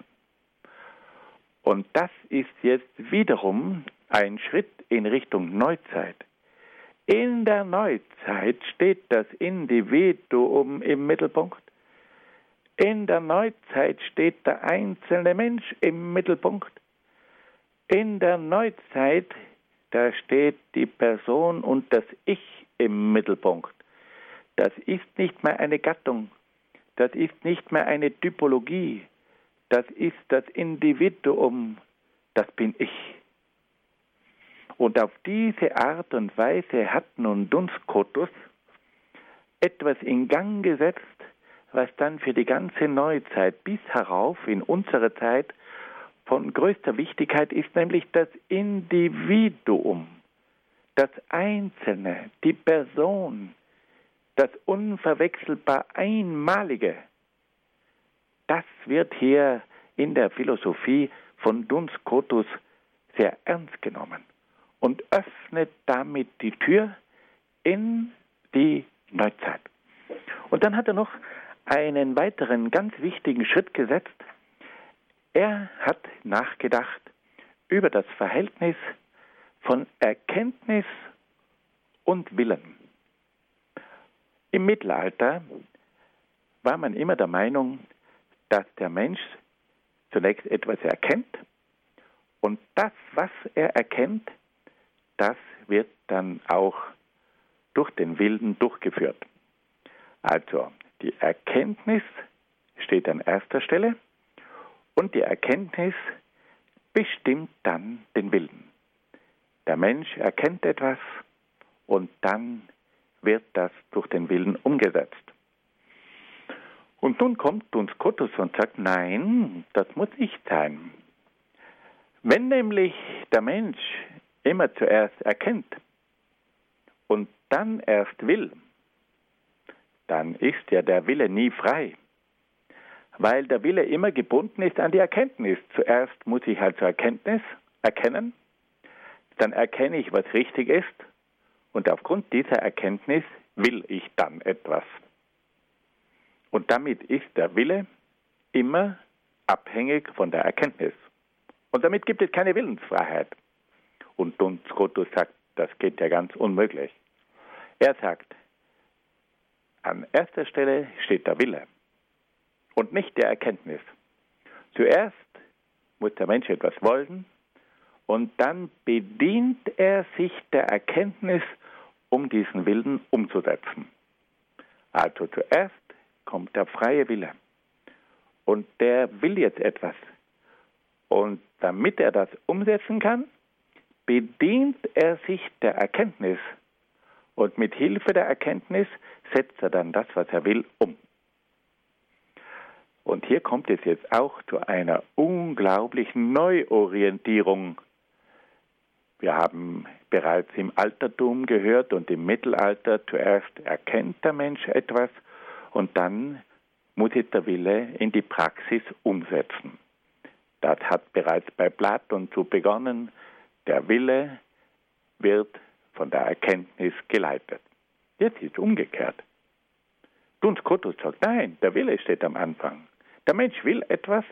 Und das ist jetzt wiederum ein Schritt in Richtung Neuzeit. In der Neuzeit steht das Individuum im Mittelpunkt. In der Neuzeit steht der einzelne Mensch im Mittelpunkt. In der Neuzeit, da steht die Person und das Ich im Mittelpunkt. Das ist nicht mehr eine Gattung, das ist nicht mehr eine Typologie, das ist das Individuum, das bin ich. Und auf diese Art und Weise hat nun Dunskotus etwas in Gang gesetzt, was dann für die ganze Neuzeit bis herauf in unsere Zeit von größter Wichtigkeit ist, nämlich das Individuum, das Einzelne, die Person, das unverwechselbar Einmalige. Das wird hier in der Philosophie von Duns sehr ernst genommen und öffnet damit die Tür in die Neuzeit. Und dann hat er noch einen weiteren ganz wichtigen Schritt gesetzt. Er hat nachgedacht über das Verhältnis von Erkenntnis und Willen. Im Mittelalter war man immer der Meinung, dass der Mensch zunächst etwas erkennt Und das, was er erkennt, das wird dann auch durch den Willen durchgeführt. Also die Erkenntnis steht an erster Stelle und die Erkenntnis bestimmt dann den Willen. Der Mensch erkennt etwas und dann wird das durch den Willen umgesetzt. Und nun kommt uns Kottus und sagt, nein, das muss nicht sein. Wenn nämlich der Mensch immer zuerst erkennt und dann erst will, dann ist ja der Wille nie frei, weil der Wille immer gebunden ist an die Erkenntnis. Zuerst muss ich also Erkenntnis erkennen, dann erkenne ich, was richtig ist und aufgrund dieser Erkenntnis will ich dann etwas. Und damit ist der Wille immer abhängig von der Erkenntnis. Und damit gibt es keine Willensfreiheit. Und Duns Scotus sagt, das geht ja ganz unmöglich. Er sagt, an erster Stelle steht der Wille und nicht der Erkenntnis. Zuerst muss der Mensch etwas wollen und dann bedient er sich der Erkenntnis, um diesen Willen umzusetzen. Also zuerst kommt der freie Wille und der will jetzt etwas. Und damit er das umsetzen kann, bedient er sich der Erkenntnis und mit Hilfe der Erkenntnis setzt er dann das, was er will, um. Und hier kommt es jetzt auch zu einer unglaublichen Neuorientierung. Wir haben bereits im Altertum gehört und im Mittelalter zuerst erkennt der Mensch etwas und dann muss es der Wille in die Praxis umsetzen. Das hat bereits bei Platon so begonnen. Der Wille wird von der Erkenntnis geleitet. Jetzt ist es umgekehrt. Duns Scotus sagt, nein, der Wille steht am Anfang. Der Mensch will etwas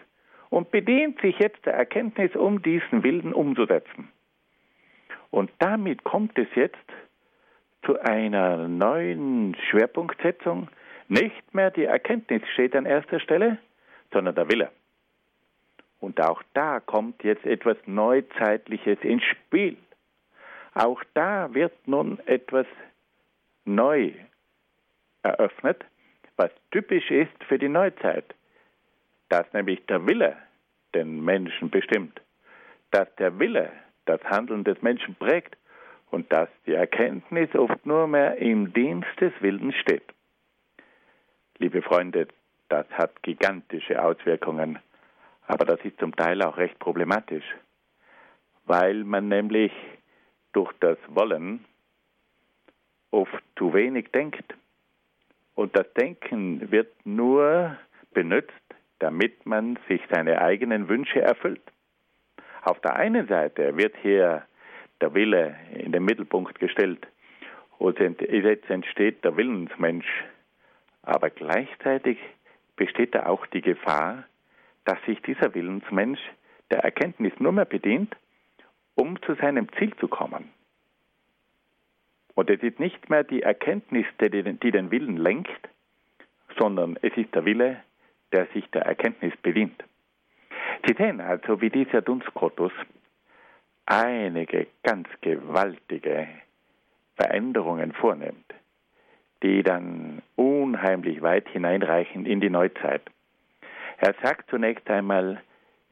und bedient sich jetzt der Erkenntnis, um diesen Willen umzusetzen. Und damit kommt es jetzt zu einer neuen Schwerpunktsetzung. Nicht mehr die Erkenntnis steht an erster Stelle, sondern der Wille. Und auch da kommt jetzt etwas Neuzeitliches ins Spiel. Auch da wird nun etwas neu eröffnet, was typisch ist für die Neuzeit. Dass nämlich der Wille den Menschen bestimmt, dass der Wille das Handeln des Menschen prägt und dass die Erkenntnis oft nur mehr im Dienst des Willens steht. Liebe Freunde, das hat gigantische Auswirkungen, aber das ist zum Teil auch recht problematisch, weil man nämlich durch das Wollen oft zu wenig denkt. Und das Denken wird nur benutzt, damit man sich seine eigenen Wünsche erfüllt. Auf der einen Seite wird hier der Wille in den Mittelpunkt gestellt und jetzt entsteht der Willensmensch. Aber gleichzeitig besteht da auch die Gefahr, dass sich dieser Willensmensch der Erkenntnis nur mehr bedient, um zu seinem Ziel zu kommen. Und es ist nicht mehr die Erkenntnis, die den Willen lenkt, sondern es ist der Wille, der sich der Erkenntnis bedient. Sie sehen also, wie dieser Dunstkotus einige ganz gewaltige Veränderungen vornimmt, die dann unheimlich weit hineinreichen in die Neuzeit. Er sagt zunächst einmal,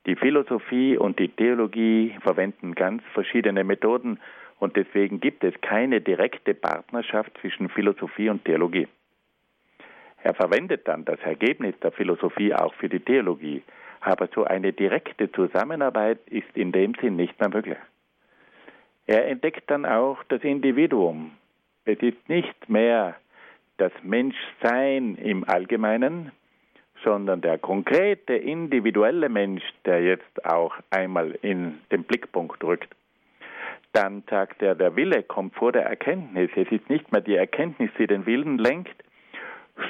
die Philosophie und die Theologie verwenden ganz verschiedene Methoden und deswegen gibt es keine direkte Partnerschaft zwischen Philosophie und Theologie. Er verwendet dann das Ergebnis der Philosophie auch für die Theologie, aber so eine direkte Zusammenarbeit ist in dem Sinn nicht mehr möglich. Er entdeckt dann auch das Individuum. Es ist nicht mehr das Menschsein im Allgemeinen, sondern der konkrete individuelle Mensch, der jetzt auch einmal in den Blickpunkt rückt. Dann sagt er, der Wille kommt vor der Erkenntnis. Es ist nicht mehr die Erkenntnis, die den Willen lenkt,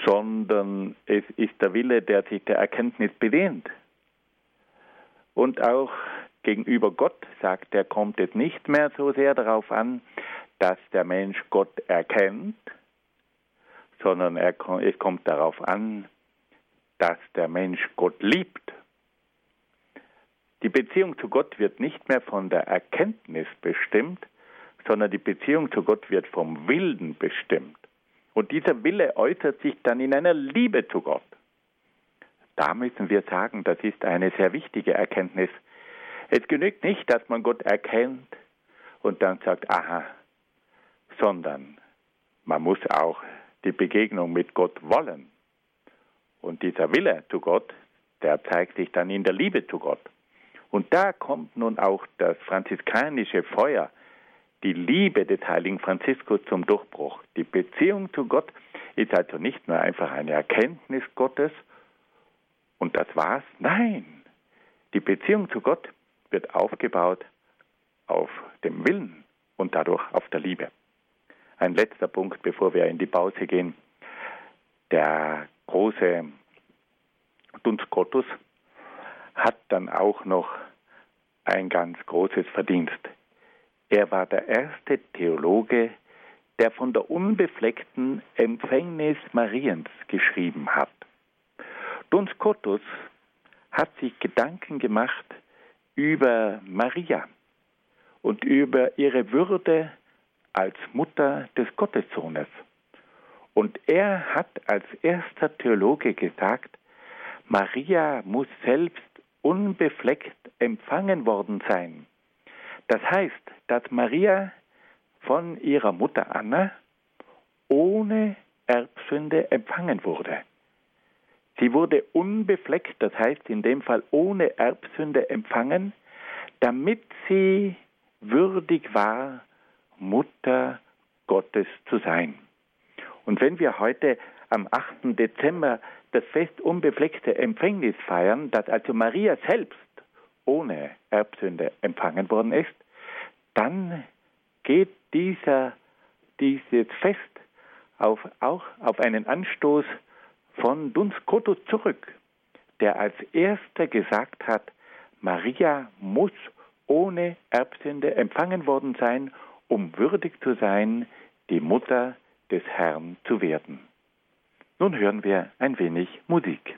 sondern es ist der Wille, der sich der Erkenntnis bedient. Und auch gegenüber Gott, sagt er, kommt es nicht mehr so sehr darauf an, dass der Mensch Gott erkennt, sondern er, es kommt darauf an, dass der Mensch Gott liebt. Die Beziehung zu Gott wird nicht mehr von der Erkenntnis bestimmt, sondern die Beziehung zu Gott wird vom Willen bestimmt. Und dieser Wille äußert sich dann in einer Liebe zu Gott. Da müssen wir sagen, das ist eine sehr wichtige Erkenntnis. Es genügt nicht, dass man Gott erkennt und dann sagt, aha, sondern man muss auch die Begegnung mit Gott wollen. Und dieser Wille zu Gott, der zeigt sich dann in der Liebe zu Gott. Und da kommt nun auch das franziskanische Feuer, die Liebe des heiligen Franziskus zum Durchbruch. Die Beziehung zu Gott ist also nicht nur einfach eine Erkenntnis Gottes und das war's. Nein, die Beziehung zu Gott wird aufgebaut auf dem Willen und dadurch auf der Liebe. Ein letzter Punkt, bevor wir in die Pause gehen. Der große Duns Scotus hat dann auch noch ein ganz großes Verdienst. Er war der erste Theologe, der von der unbefleckten Empfängnis Mariens geschrieben hat. Duns Scotus hat sich Gedanken gemacht über Maria und über ihre Würde als Mutter des Gottessohnes. Und er hat als erster Theologe gesagt, Maria muss selbst unbefleckt empfangen worden sein. Das heißt, dass Maria von ihrer Mutter Anna ohne Erbsünde empfangen wurde. Sie wurde unbefleckt, das heißt in dem Fall ohne Erbsünde empfangen, damit sie würdig war, Mutter Gottes zu sein. Und wenn wir heute am 8. Dezember das Fest unbefleckte Empfängnis feiern, dass also Maria selbst ohne Erbsünde empfangen worden ist, dann geht dieser, dieses Fest auf, auch auf einen Anstoß von Duns Scotus zurück, der als erster gesagt hat, Maria muss ohne Erbsünde empfangen worden sein, um würdig zu sein, die Mutter des Herrn zu werden. Nun hören wir ein wenig Musik.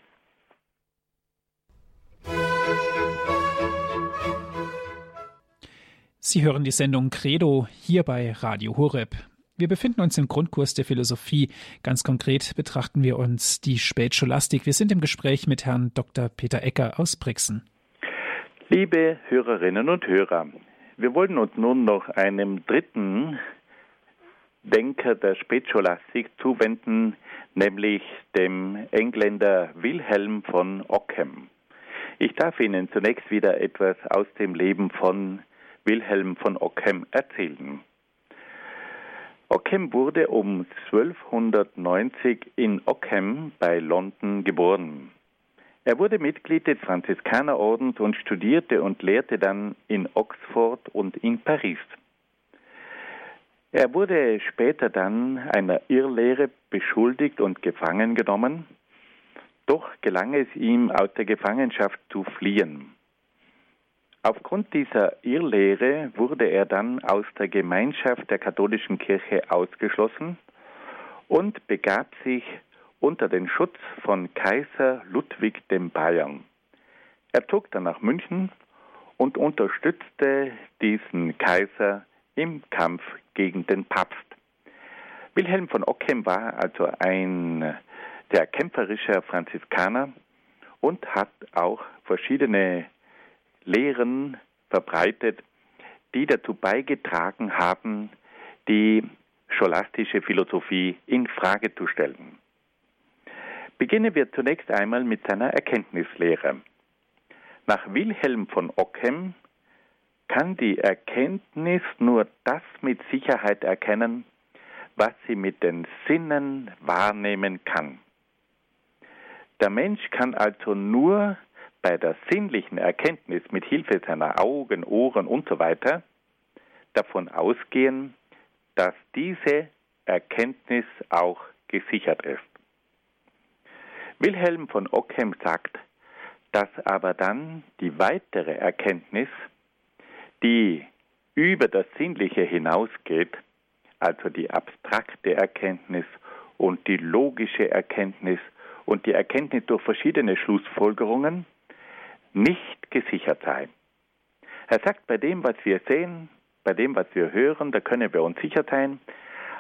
Sie hören die Sendung Credo hier bei Radio Horeb. Wir befinden uns im Grundkurs der Philosophie. Ganz konkret betrachten wir uns die Spätscholastik. Wir sind im Gespräch mit Herrn Dr. Peter Ecker aus Brixen. Liebe Hörerinnen und Hörer, wir wollen uns nun noch einem dritten Denker der Spätscholastik zuwenden, nämlich dem Engländer Wilhelm von Ockham. Ich darf Ihnen zunächst wieder etwas aus dem Leben von Wilhelm von Ockham erzählen. Ockham wurde um 1290 in Ockham bei London geboren. Er wurde Mitglied des Franziskanerordens und studierte und lehrte dann in Oxford und in Paris. Er wurde später dann einer Irrlehre beschuldigt und gefangen genommen, doch gelang es ihm, aus der Gefangenschaft zu fliehen. Aufgrund dieser Irrlehre wurde er dann aus der Gemeinschaft der katholischen Kirche ausgeschlossen und begab sich unter den Schutz von Kaiser Ludwig dem Bayern. Er zog dann nach München und unterstützte diesen Kaiser im Kampf gegen den Papst. Wilhelm von Ockham war also ein sehr kämpferischer Franziskaner und hat auch verschiedene Lehren verbreitet, die dazu beigetragen haben, die scholastische Philosophie in Frage zu stellen. Beginnen wir zunächst einmal mit seiner Erkenntnislehre. Nach Wilhelm von Ockham kann die Erkenntnis nur das mit Sicherheit erkennen, was sie mit den Sinnen wahrnehmen kann. Der Mensch kann also nur bei der sinnlichen Erkenntnis mit Hilfe seiner Augen, Ohren und so weiter davon ausgehen, dass diese Erkenntnis auch gesichert ist. Wilhelm von Ockham sagt, dass aber dann die weitere Erkenntnis, die über das Sinnliche hinausgeht, also die abstrakte Erkenntnis und die logische Erkenntnis und die Erkenntnis durch verschiedene Schlussfolgerungen, nicht gesichert sein. Er sagt, bei dem, was wir sehen, bei dem, was wir hören, da können wir uns sicher sein.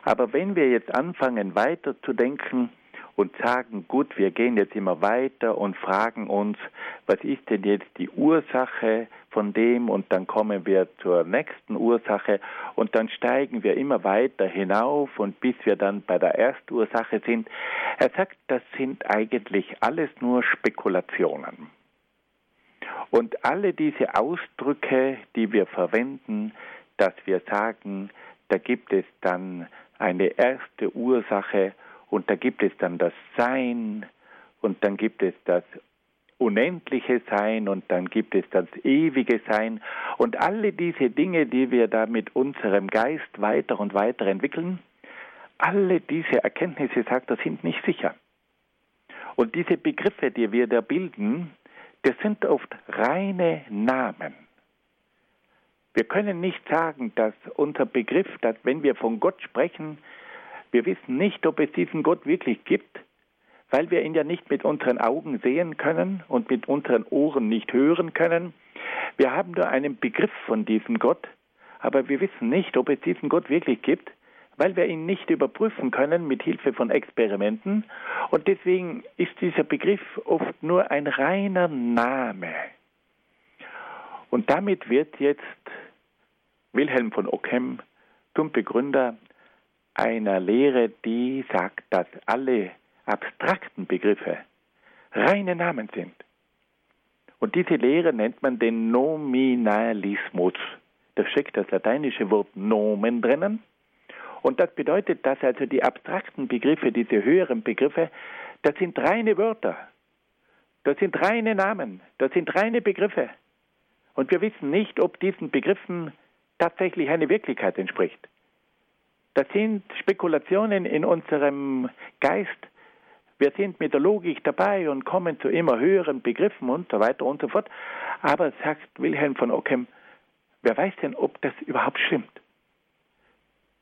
Aber wenn wir jetzt anfangen weiterzudenken und sagen, gut, wir gehen jetzt immer weiter und fragen uns, was ist denn jetzt die Ursache von dem und dann kommen wir zur nächsten Ursache und dann steigen wir immer weiter hinauf und bis wir dann bei der ersten Ursache sind. Er sagt, das sind eigentlich alles nur Spekulationen. Und alle diese Ausdrücke, die wir verwenden, dass wir sagen, da gibt es dann eine erste Ursache und da gibt es dann das Sein und dann gibt es das unendliche Sein und dann gibt es das ewige Sein und alle diese Dinge, die wir da mit unserem Geist weiter und weiter entwickeln, alle diese Erkenntnisse, sagt er, sind nicht sicher. Und diese Begriffe, die wir da bilden, das sind oft reine Namen. Wir können nicht sagen, dass unser Begriff, dass wenn wir von Gott sprechen, wir wissen nicht, ob es diesen Gott wirklich gibt, weil wir ihn ja nicht mit unseren Augen sehen können und mit unseren Ohren nicht hören können. Wir haben nur einen Begriff von diesem Gott, aber wir wissen nicht, ob es diesen Gott wirklich gibt, weil wir ihn nicht überprüfen können mit Hilfe von Experimenten. Und deswegen ist dieser Begriff oft nur ein reiner Name. Und damit wird jetzt Wilhelm von Ockham zum Begründer einer Lehre, die sagt, dass alle abstrakten Begriffe reine Namen sind. Und diese Lehre nennt man den Nominalismus. Da steckt das lateinische Wort Nomen drinnen. Und das bedeutet, dass also die abstrakten Begriffe, diese höheren Begriffe, das sind reine Wörter. Das sind reine Namen. Das sind reine Begriffe. Und wir wissen nicht, ob diesen Begriffen tatsächlich eine Wirklichkeit entspricht. Das sind Spekulationen in unserem Geist. Wir sind mit der Logik dabei und kommen zu immer höheren Begriffen und so weiter und so fort. Aber sagt Wilhelm von Ockham, wer weiß denn, ob das überhaupt stimmt?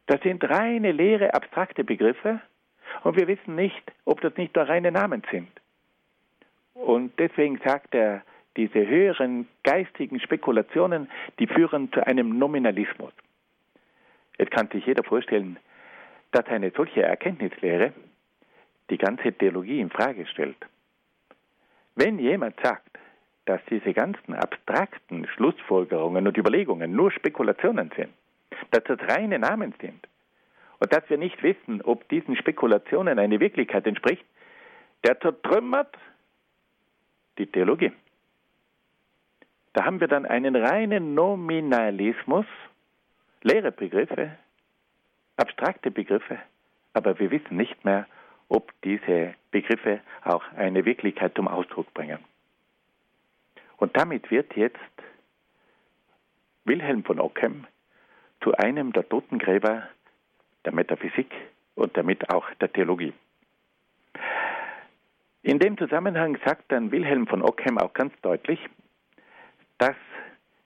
Das sind reine, leere, abstrakte Begriffe und wir wissen nicht, ob das nicht nur reine Namen sind. Und deswegen sagt er, diese höheren geistigen Spekulationen, die führen zu einem Nominalismus. Jetzt kann sich jeder vorstellen, dass eine solche Erkenntnislehre die ganze Theologie in Frage stellt. Wenn jemand sagt, dass diese ganzen abstrakten Schlussfolgerungen und Überlegungen nur Spekulationen sind, dass das reine Namen sind und dass wir nicht wissen, ob diesen Spekulationen eine Wirklichkeit entspricht, der zertrümmert die Theologie. Da haben wir dann einen reinen Nominalismus leere Begriffe, abstrakte Begriffe, aber wir wissen nicht mehr, ob diese Begriffe auch eine Wirklichkeit zum Ausdruck bringen. Und damit wird jetzt Wilhelm von Ockham zu einem der Totengräber der Metaphysik und damit auch der Theologie. In dem Zusammenhang sagt dann Wilhelm von Ockham auch ganz deutlich, dass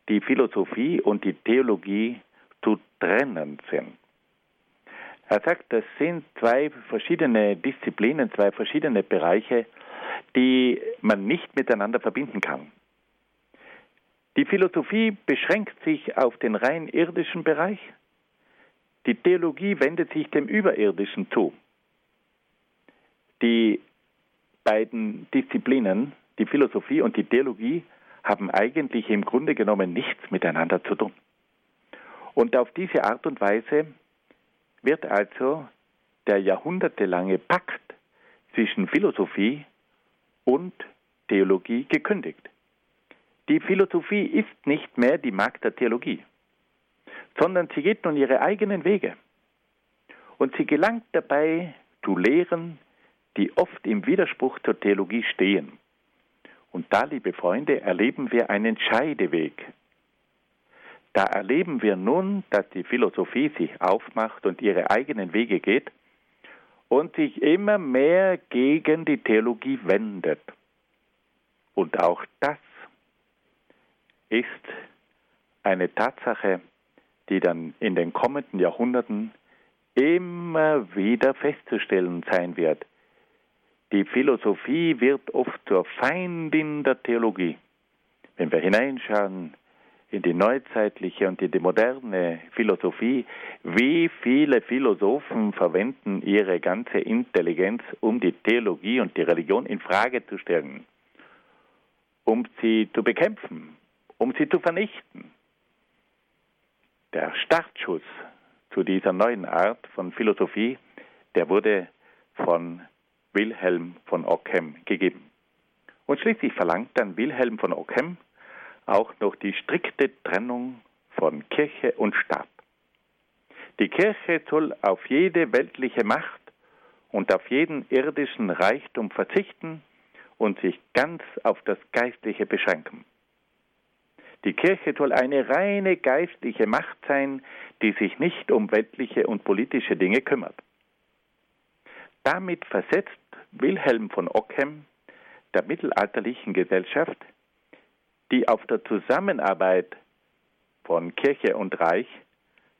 die Philosophie und die Theologie zu trennen sind. Er sagt, das sind zwei verschiedene Disziplinen, zwei verschiedene Bereiche, die man nicht miteinander verbinden kann. Die Philosophie beschränkt sich auf den rein irdischen Bereich, die Theologie wendet sich dem Überirdischen zu. Die beiden Disziplinen, die Philosophie und die Theologie, haben eigentlich im Grunde genommen nichts miteinander zu tun. Und auf diese Art und Weise wird also der jahrhundertelange Pakt zwischen Philosophie und Theologie gekündigt. Die Philosophie ist nicht mehr die Magd der Theologie, sondern sie geht nun ihre eigenen Wege. Und sie gelangt dabei zu Lehren, die oft im Widerspruch zur Theologie stehen. Und da, liebe Freunde, erleben wir einen Scheideweg da erleben wir nun, dass die Philosophie sich aufmacht und ihre eigenen Wege geht und sich immer mehr gegen die Theologie wendet. Und auch das ist eine Tatsache, die dann in den kommenden Jahrhunderten immer wieder festzustellen sein wird. Die Philosophie wird oft zur Feindin der Theologie. wenn wir hineinschauen in die neuzeitliche und in die moderne Philosophie, wie viele Philosophen verwenden ihre ganze Intelligenz, um die Theologie und die Religion in Frage zu stellen, um sie zu bekämpfen, um sie zu vernichten. Der Startschuss zu dieser neuen Art von Philosophie, der wurde von Wilhelm von Ockham gegeben. Und schließlich verlangt dann Wilhelm von Ockham auch noch die strikte Trennung von Kirche und Staat. Die Kirche soll auf jede weltliche Macht und auf jeden irdischen Reichtum verzichten und sich ganz auf das Geistliche beschränken. Die Kirche soll eine reine geistliche Macht sein, die sich nicht um weltliche und politische Dinge kümmert. Damit versetzt Wilhelm von Ockham der mittelalterlichen Gesellschaft, die auf der Zusammenarbeit von Kirche und Reich,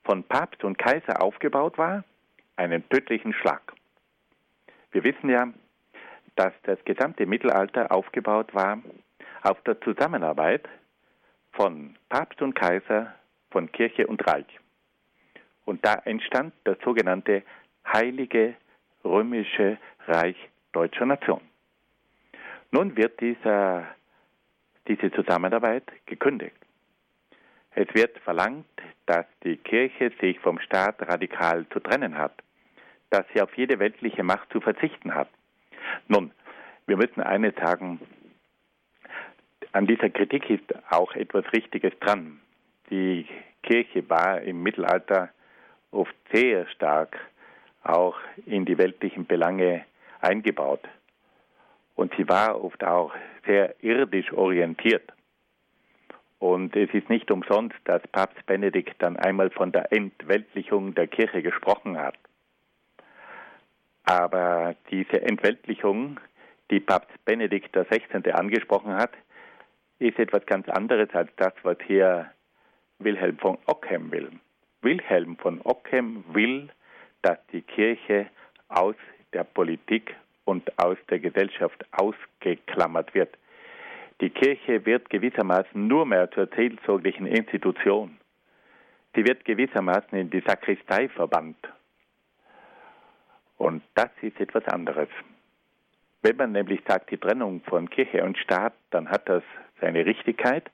von Papst und Kaiser aufgebaut war, einen tödlichen Schlag. Wir wissen ja, dass das gesamte Mittelalter aufgebaut war auf der Zusammenarbeit von Papst und Kaiser, von Kirche und Reich. Und da entstand das sogenannte Heilige Römische Reich deutscher Nation. Nun wird dieser, diese Zusammenarbeit gekündigt. Es wird verlangt, dass die Kirche sich vom Staat radikal zu trennen hat, dass sie auf jede weltliche Macht zu verzichten hat. Nun, wir müssen eines sagen, an dieser Kritik ist auch etwas Richtiges dran. Die Kirche war im Mittelalter oft sehr stark auch in die weltlichen Belange eingebaut. Und sie war oft auch sehr irdisch orientiert. Und es ist nicht umsonst, dass Papst Benedikt dann einmal von der Entweltlichung der Kirche gesprochen hat. Aber diese Entweltlichung, die Papst Benedikt XVI. angesprochen hat, ist etwas ganz anderes als das, was hier Wilhelm von Ockham will. Wilhelm von Ockham will, dass die Kirche aus der Politik und aus der Gesellschaft ausgeklammert wird. Die Kirche wird gewissermaßen nur mehr zur seelsorglichen Institution. Sie wird gewissermaßen in die Sakristei verbannt. Und das ist etwas anderes. Wenn man nämlich sagt, die Trennung von Kirche und Staat, dann hat das seine Richtigkeit,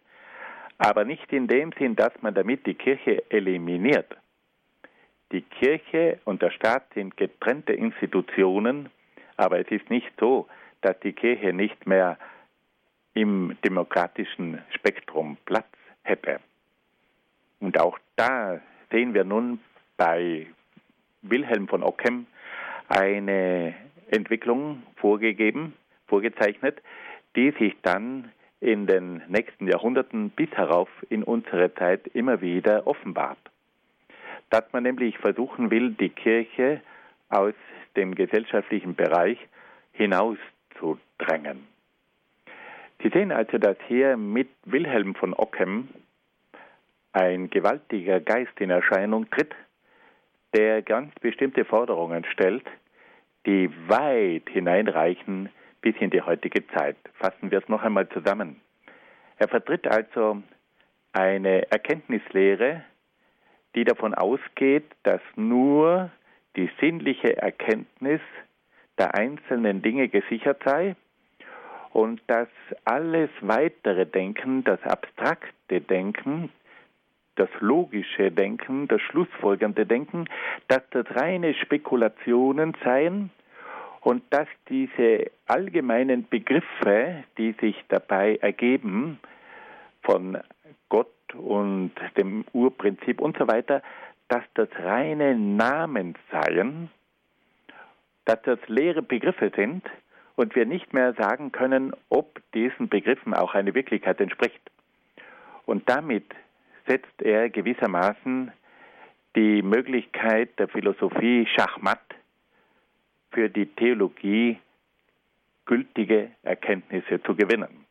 aber nicht in dem Sinn, dass man damit die Kirche eliminiert. Die Kirche und der Staat sind getrennte Institutionen, aber es ist nicht so, dass die Kirche nicht mehr im demokratischen Spektrum Platz hätte. Und auch da sehen wir nun bei Wilhelm von Ockham eine Entwicklung vorgegeben, vorgezeichnet, die sich dann in den nächsten Jahrhunderten bis herauf in unsere Zeit immer wieder offenbart. Dass man nämlich versuchen will, die Kirche aus dem gesellschaftlichen Bereich hinauszudrängen. Sie sehen also, dass hier mit Wilhelm von Ockham ein gewaltiger Geist in Erscheinung tritt, der ganz bestimmte Forderungen stellt, die weit hineinreichen bis in die heutige Zeit. Fassen wir es noch einmal zusammen. Er vertritt also eine Erkenntnislehre, die davon ausgeht, dass nur die sinnliche Erkenntnis der einzelnen Dinge gesichert sei und dass alles weitere Denken, das abstrakte Denken, das logische Denken, das schlussfolgernde Denken, dass das reine Spekulationen seien und dass diese allgemeinen Begriffe, die sich dabei ergeben von Gott und dem Urprinzip und so weiter, dass das reine Namen seien, dass das leere Begriffe sind und wir nicht mehr sagen können, ob diesen Begriffen auch eine Wirklichkeit entspricht. Und damit setzt er gewissermaßen die Möglichkeit der Philosophie Schachmatt für die Theologie gültige Erkenntnisse zu gewinnen.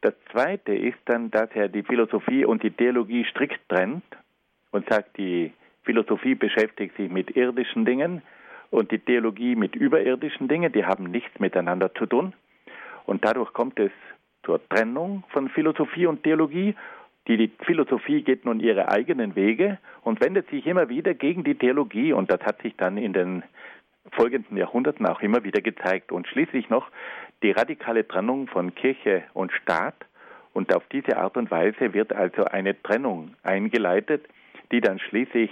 Das Zweite ist dann, dass er die Philosophie und die Theologie strikt trennt und sagt, die Philosophie beschäftigt sich mit irdischen Dingen und die Theologie mit überirdischen Dingen, die haben nichts miteinander zu tun. Und dadurch kommt es zur Trennung von Philosophie und Theologie. Die Philosophie geht nun ihre eigenen Wege und wendet sich immer wieder gegen die Theologie und das hat sich dann in den folgenden Jahrhunderten auch immer wieder gezeigt. Und schließlich noch die radikale Trennung von Kirche und Staat. Und auf diese Art und Weise wird also eine Trennung eingeleitet, die dann schließlich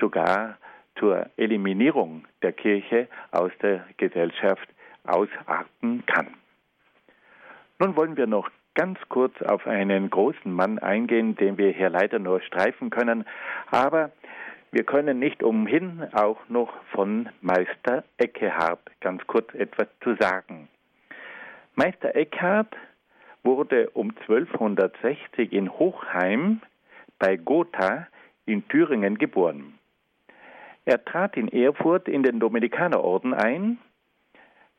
sogar zur Eliminierung der Kirche aus der Gesellschaft ausarten kann. Nun wollen wir noch ganz kurz auf einen großen Mann eingehen, den wir hier leider nur streifen können, aber wir können nicht umhin, auch noch von Meister Eckehard ganz kurz etwas zu sagen. Meister Eckhard wurde um 1260 in Hochheim bei Gotha in Thüringen geboren. Er trat in Erfurt in den Dominikanerorden ein.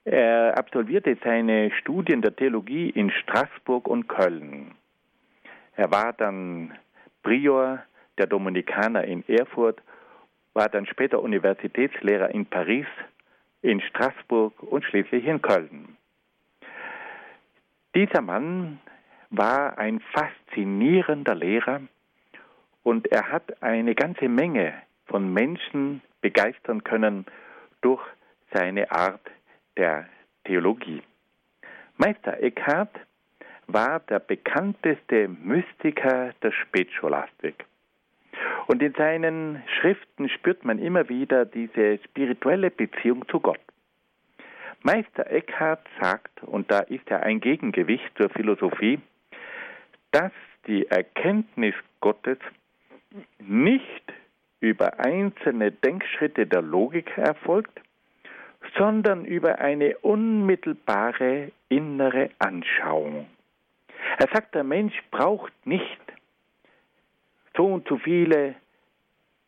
Er absolvierte seine Studien der Theologie in Straßburg und Köln. Er war dann Prior der Dominikaner in Erfurt, war dann später Universitätslehrer in Paris, in Straßburg und schließlich in Köln. Dieser Mann war ein faszinierender Lehrer und er hat eine ganze Menge von Menschen begeistern können durch seine Art der Theologie. Meister Eckhart war der bekannteste Mystiker der Spätscholastik. Und in seinen Schriften spürt man immer wieder diese spirituelle Beziehung zu Gott. Meister Eckhart sagt, und da ist er ein Gegengewicht zur Philosophie, dass die Erkenntnis Gottes nicht über einzelne Denkschritte der Logik erfolgt, sondern über eine unmittelbare innere Anschauung. Er sagt, der Mensch braucht nicht so und so viele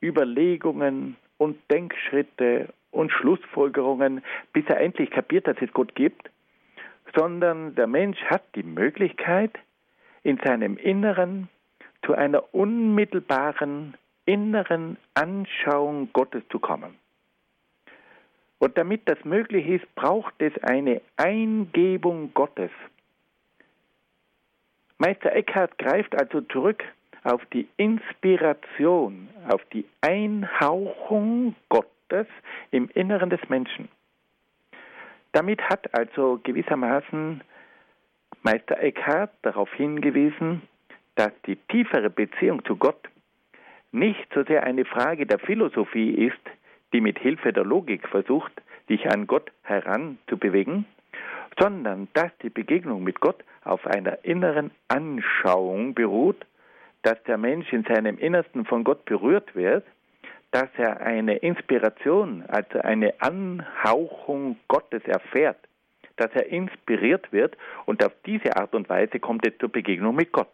Überlegungen und Denkschritte und Schlussfolgerungen, bis er endlich kapiert, dass es Gott gibt, sondern der Mensch hat die Möglichkeit, in seinem Inneren zu einer unmittelbaren inneren Anschauung Gottes zu kommen. Und damit das möglich ist, braucht es eine Eingebung Gottes. Meister Eckhart greift also zurück auf die Inspiration, auf die Einhauchung Gottes im Inneren des Menschen. Damit hat also gewissermaßen Meister Eckhart darauf hingewiesen, dass die tiefere Beziehung zu Gott nicht so sehr eine Frage der Philosophie ist, die mit Hilfe der Logik versucht, dich an Gott heranzubewegen, sondern dass die Begegnung mit Gott auf einer inneren Anschauung beruht, dass der Mensch in seinem Innersten von Gott berührt wird, dass er eine Inspiration, also eine Anhauchung Gottes erfährt, dass er inspiriert wird und auf diese Art und Weise kommt es zur Begegnung mit Gott.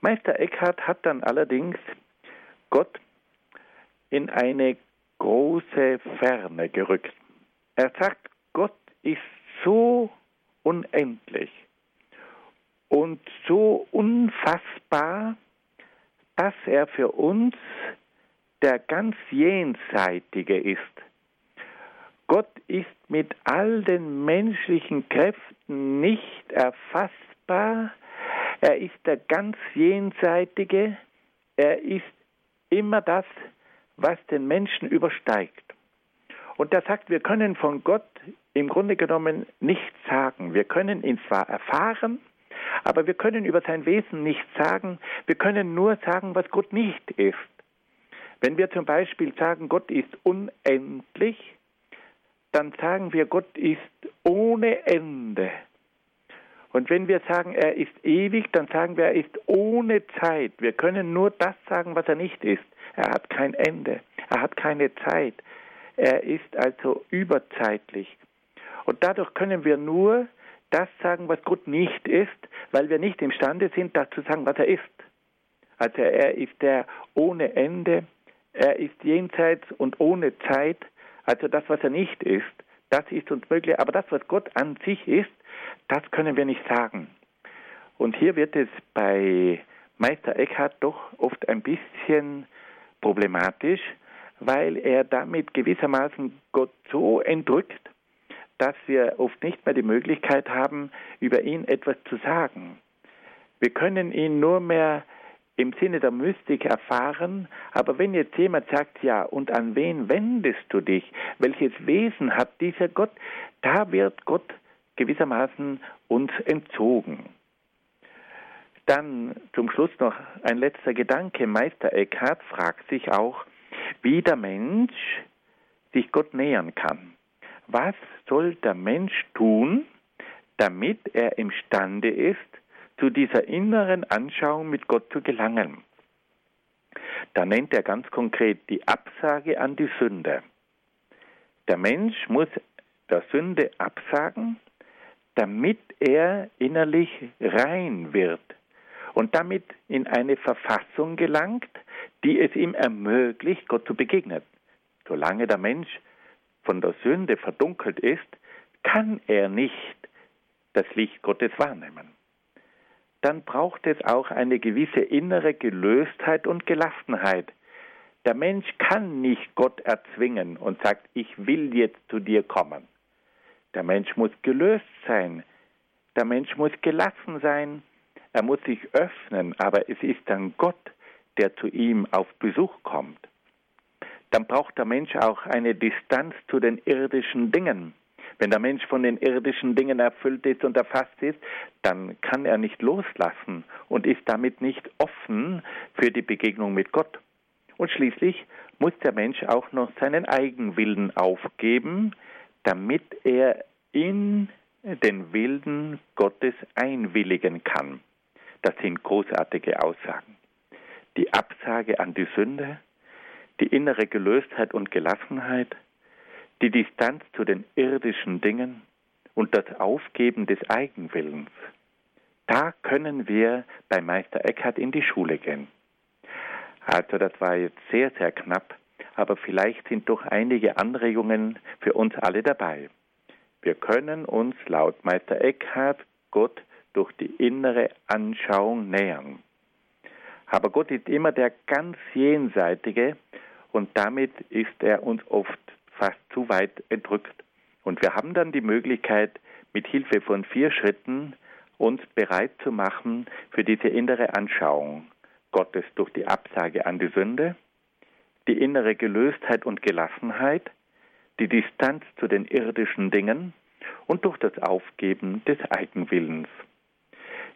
Meister Eckhart hat dann allerdings Gott in eine große Ferne gerückt. Er sagt, Gott ist so unendlich und so unfassbar, dass er für uns der ganz Jenseitige ist. Gott ist mit all den menschlichen Kräften nicht erfassbar, er ist der ganz Jenseitige. Er ist immer das, was den Menschen übersteigt. Und er sagt, wir können von Gott im Grunde genommen nichts sagen. Wir können ihn zwar erfahren, aber wir können über sein Wesen nichts sagen. Wir können nur sagen, was Gott nicht ist. Wenn wir zum Beispiel sagen, Gott ist unendlich, dann sagen wir, Gott ist ohne Ende. Und wenn wir sagen, er ist ewig, dann sagen wir, er ist ohne Zeit. Wir können nur das sagen, was er nicht ist. Er hat kein Ende. Er hat keine Zeit. Er ist also überzeitlich. Und dadurch können wir nur das sagen, was Gott nicht ist, weil wir nicht imstande sind, das zu sagen, was er ist. Also er ist der ohne Ende, er ist jenseits und ohne Zeit, also das, was er nicht ist, das ist uns möglich. Aber das, was Gott an sich ist, das können wir nicht sagen. Und hier wird es bei Meister Eckhart doch oft ein bisschen problematisch, weil er damit gewissermaßen Gott so entrückt, dass wir oft nicht mehr die Möglichkeit haben, über ihn etwas zu sagen. Wir können ihn nur mehr im Sinne der Mystik erfahren, aber wenn jetzt jemand sagt, ja, und an wen wendest du dich? Welches Wesen hat dieser Gott? Da wird Gott gewissermaßen uns entzogen. Dann zum Schluss noch ein letzter Gedanke. Meister Eckhart fragt sich auch, wie der Mensch sich Gott nähern kann. Was soll der Mensch tun, damit er imstande ist, zu dieser inneren Anschauung mit Gott zu gelangen? Da nennt er ganz konkret die Absage an die Sünde. Der Mensch muss der Sünde absagen, damit er innerlich rein wird und damit in eine Verfassung gelangt, die es ihm ermöglicht, Gott zu begegnen. Solange der Mensch von der Sünde verdunkelt ist, kann er nicht das Licht Gottes wahrnehmen. Dann braucht es auch eine gewisse innere Gelöstheit und Gelassenheit. Der Mensch kann nicht Gott erzwingen und sagt, ich will jetzt zu dir kommen. Der Mensch muss gelöst sein. Der Mensch muss gelassen sein. Er muss sich öffnen, aber es ist dann Gott, der zu ihm auf Besuch kommt. Dann braucht der Mensch auch eine Distanz zu den irdischen Dingen. Wenn der Mensch von den irdischen Dingen erfüllt ist und erfasst ist, dann kann er nicht loslassen und ist damit nicht offen für die Begegnung mit Gott. Und schließlich muss der Mensch auch noch seinen Eigenwillen aufgeben, damit er in den Willen Gottes einwilligen kann. Das sind großartige Aussagen. Die Absage an die Sünde, die innere Gelöstheit und Gelassenheit, die Distanz zu den irdischen Dingen und das Aufgeben des Eigenwillens. Da können wir bei Meister Eckhart in die Schule gehen. Also das war jetzt sehr, sehr knapp, aber vielleicht sind doch einige Anregungen für uns alle dabei. Wir können uns laut Meister Eckhart Gott durch die innere Anschauung nähern. Aber Gott ist immer der ganz Jenseitige und damit ist er uns oft fast zu weit entrückt. Und wir haben dann die Möglichkeit, mit Hilfe von vier Schritten uns bereit zu machen für diese innere Anschauung Gottes durch die Absage an die Sünde, die innere Gelöstheit und Gelassenheit, die Distanz zu den irdischen Dingen und durch das Aufgeben des Eigenwillens.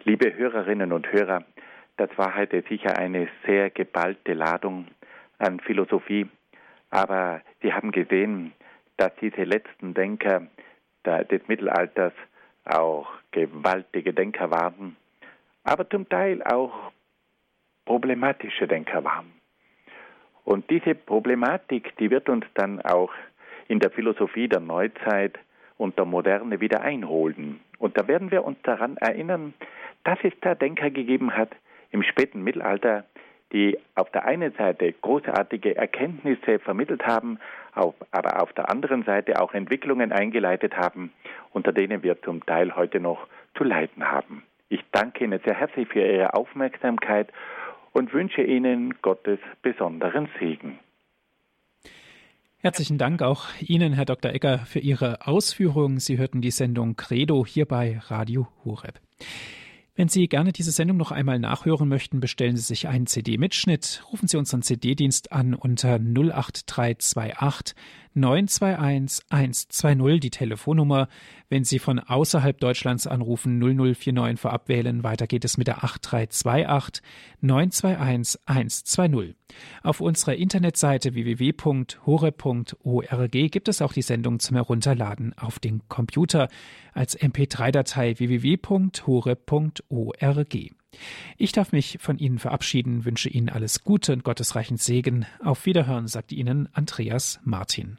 Liebe Hörerinnen und Hörer, das war heute sicher eine sehr geballte Ladung an Philosophie, aber Sie haben gesehen, dass diese letzten Denker des Mittelalters auch gewaltige Denker waren, aber zum Teil auch problematische Denker waren. Und diese Problematik, die wird uns dann auch in der Philosophie der Neuzeit und der Moderne wieder einholen. Und da werden wir uns daran erinnern, dass es da Denker gegeben hat im späten Mittelalter, die auf der einen Seite großartige Erkenntnisse vermittelt haben, aber auf der anderen Seite auch Entwicklungen eingeleitet haben, unter denen wir zum Teil heute noch zu leiden haben. Ich danke Ihnen sehr herzlich für Ihre Aufmerksamkeit und wünsche Ihnen Gottes besonderen Segen. Herzlichen Dank auch Ihnen, Herr Dr. Egger, für Ihre Ausführungen. Sie hörten die Sendung Credo hier bei Radio Horeb. Wenn Sie gerne diese Sendung noch einmal nachhören möchten, bestellen Sie sich einen CD-Mitschnitt. Rufen Sie unseren CD-Dienst an unter 08328 921 120 die Telefonnummer. Wenn Sie von außerhalb Deutschlands anrufen, 0049 vorab wählen. Weiter geht es mit der 8328 921 120. Auf unserer Internetseite www.hore.org gibt es auch die Sendung zum Herunterladen auf den Computer als MP3-Datei www.hore.org. Ich darf mich von Ihnen verabschieden, wünsche Ihnen alles Gute und gottesreichen Segen. Auf Wiederhören, sagt Ihnen Andreas Martin.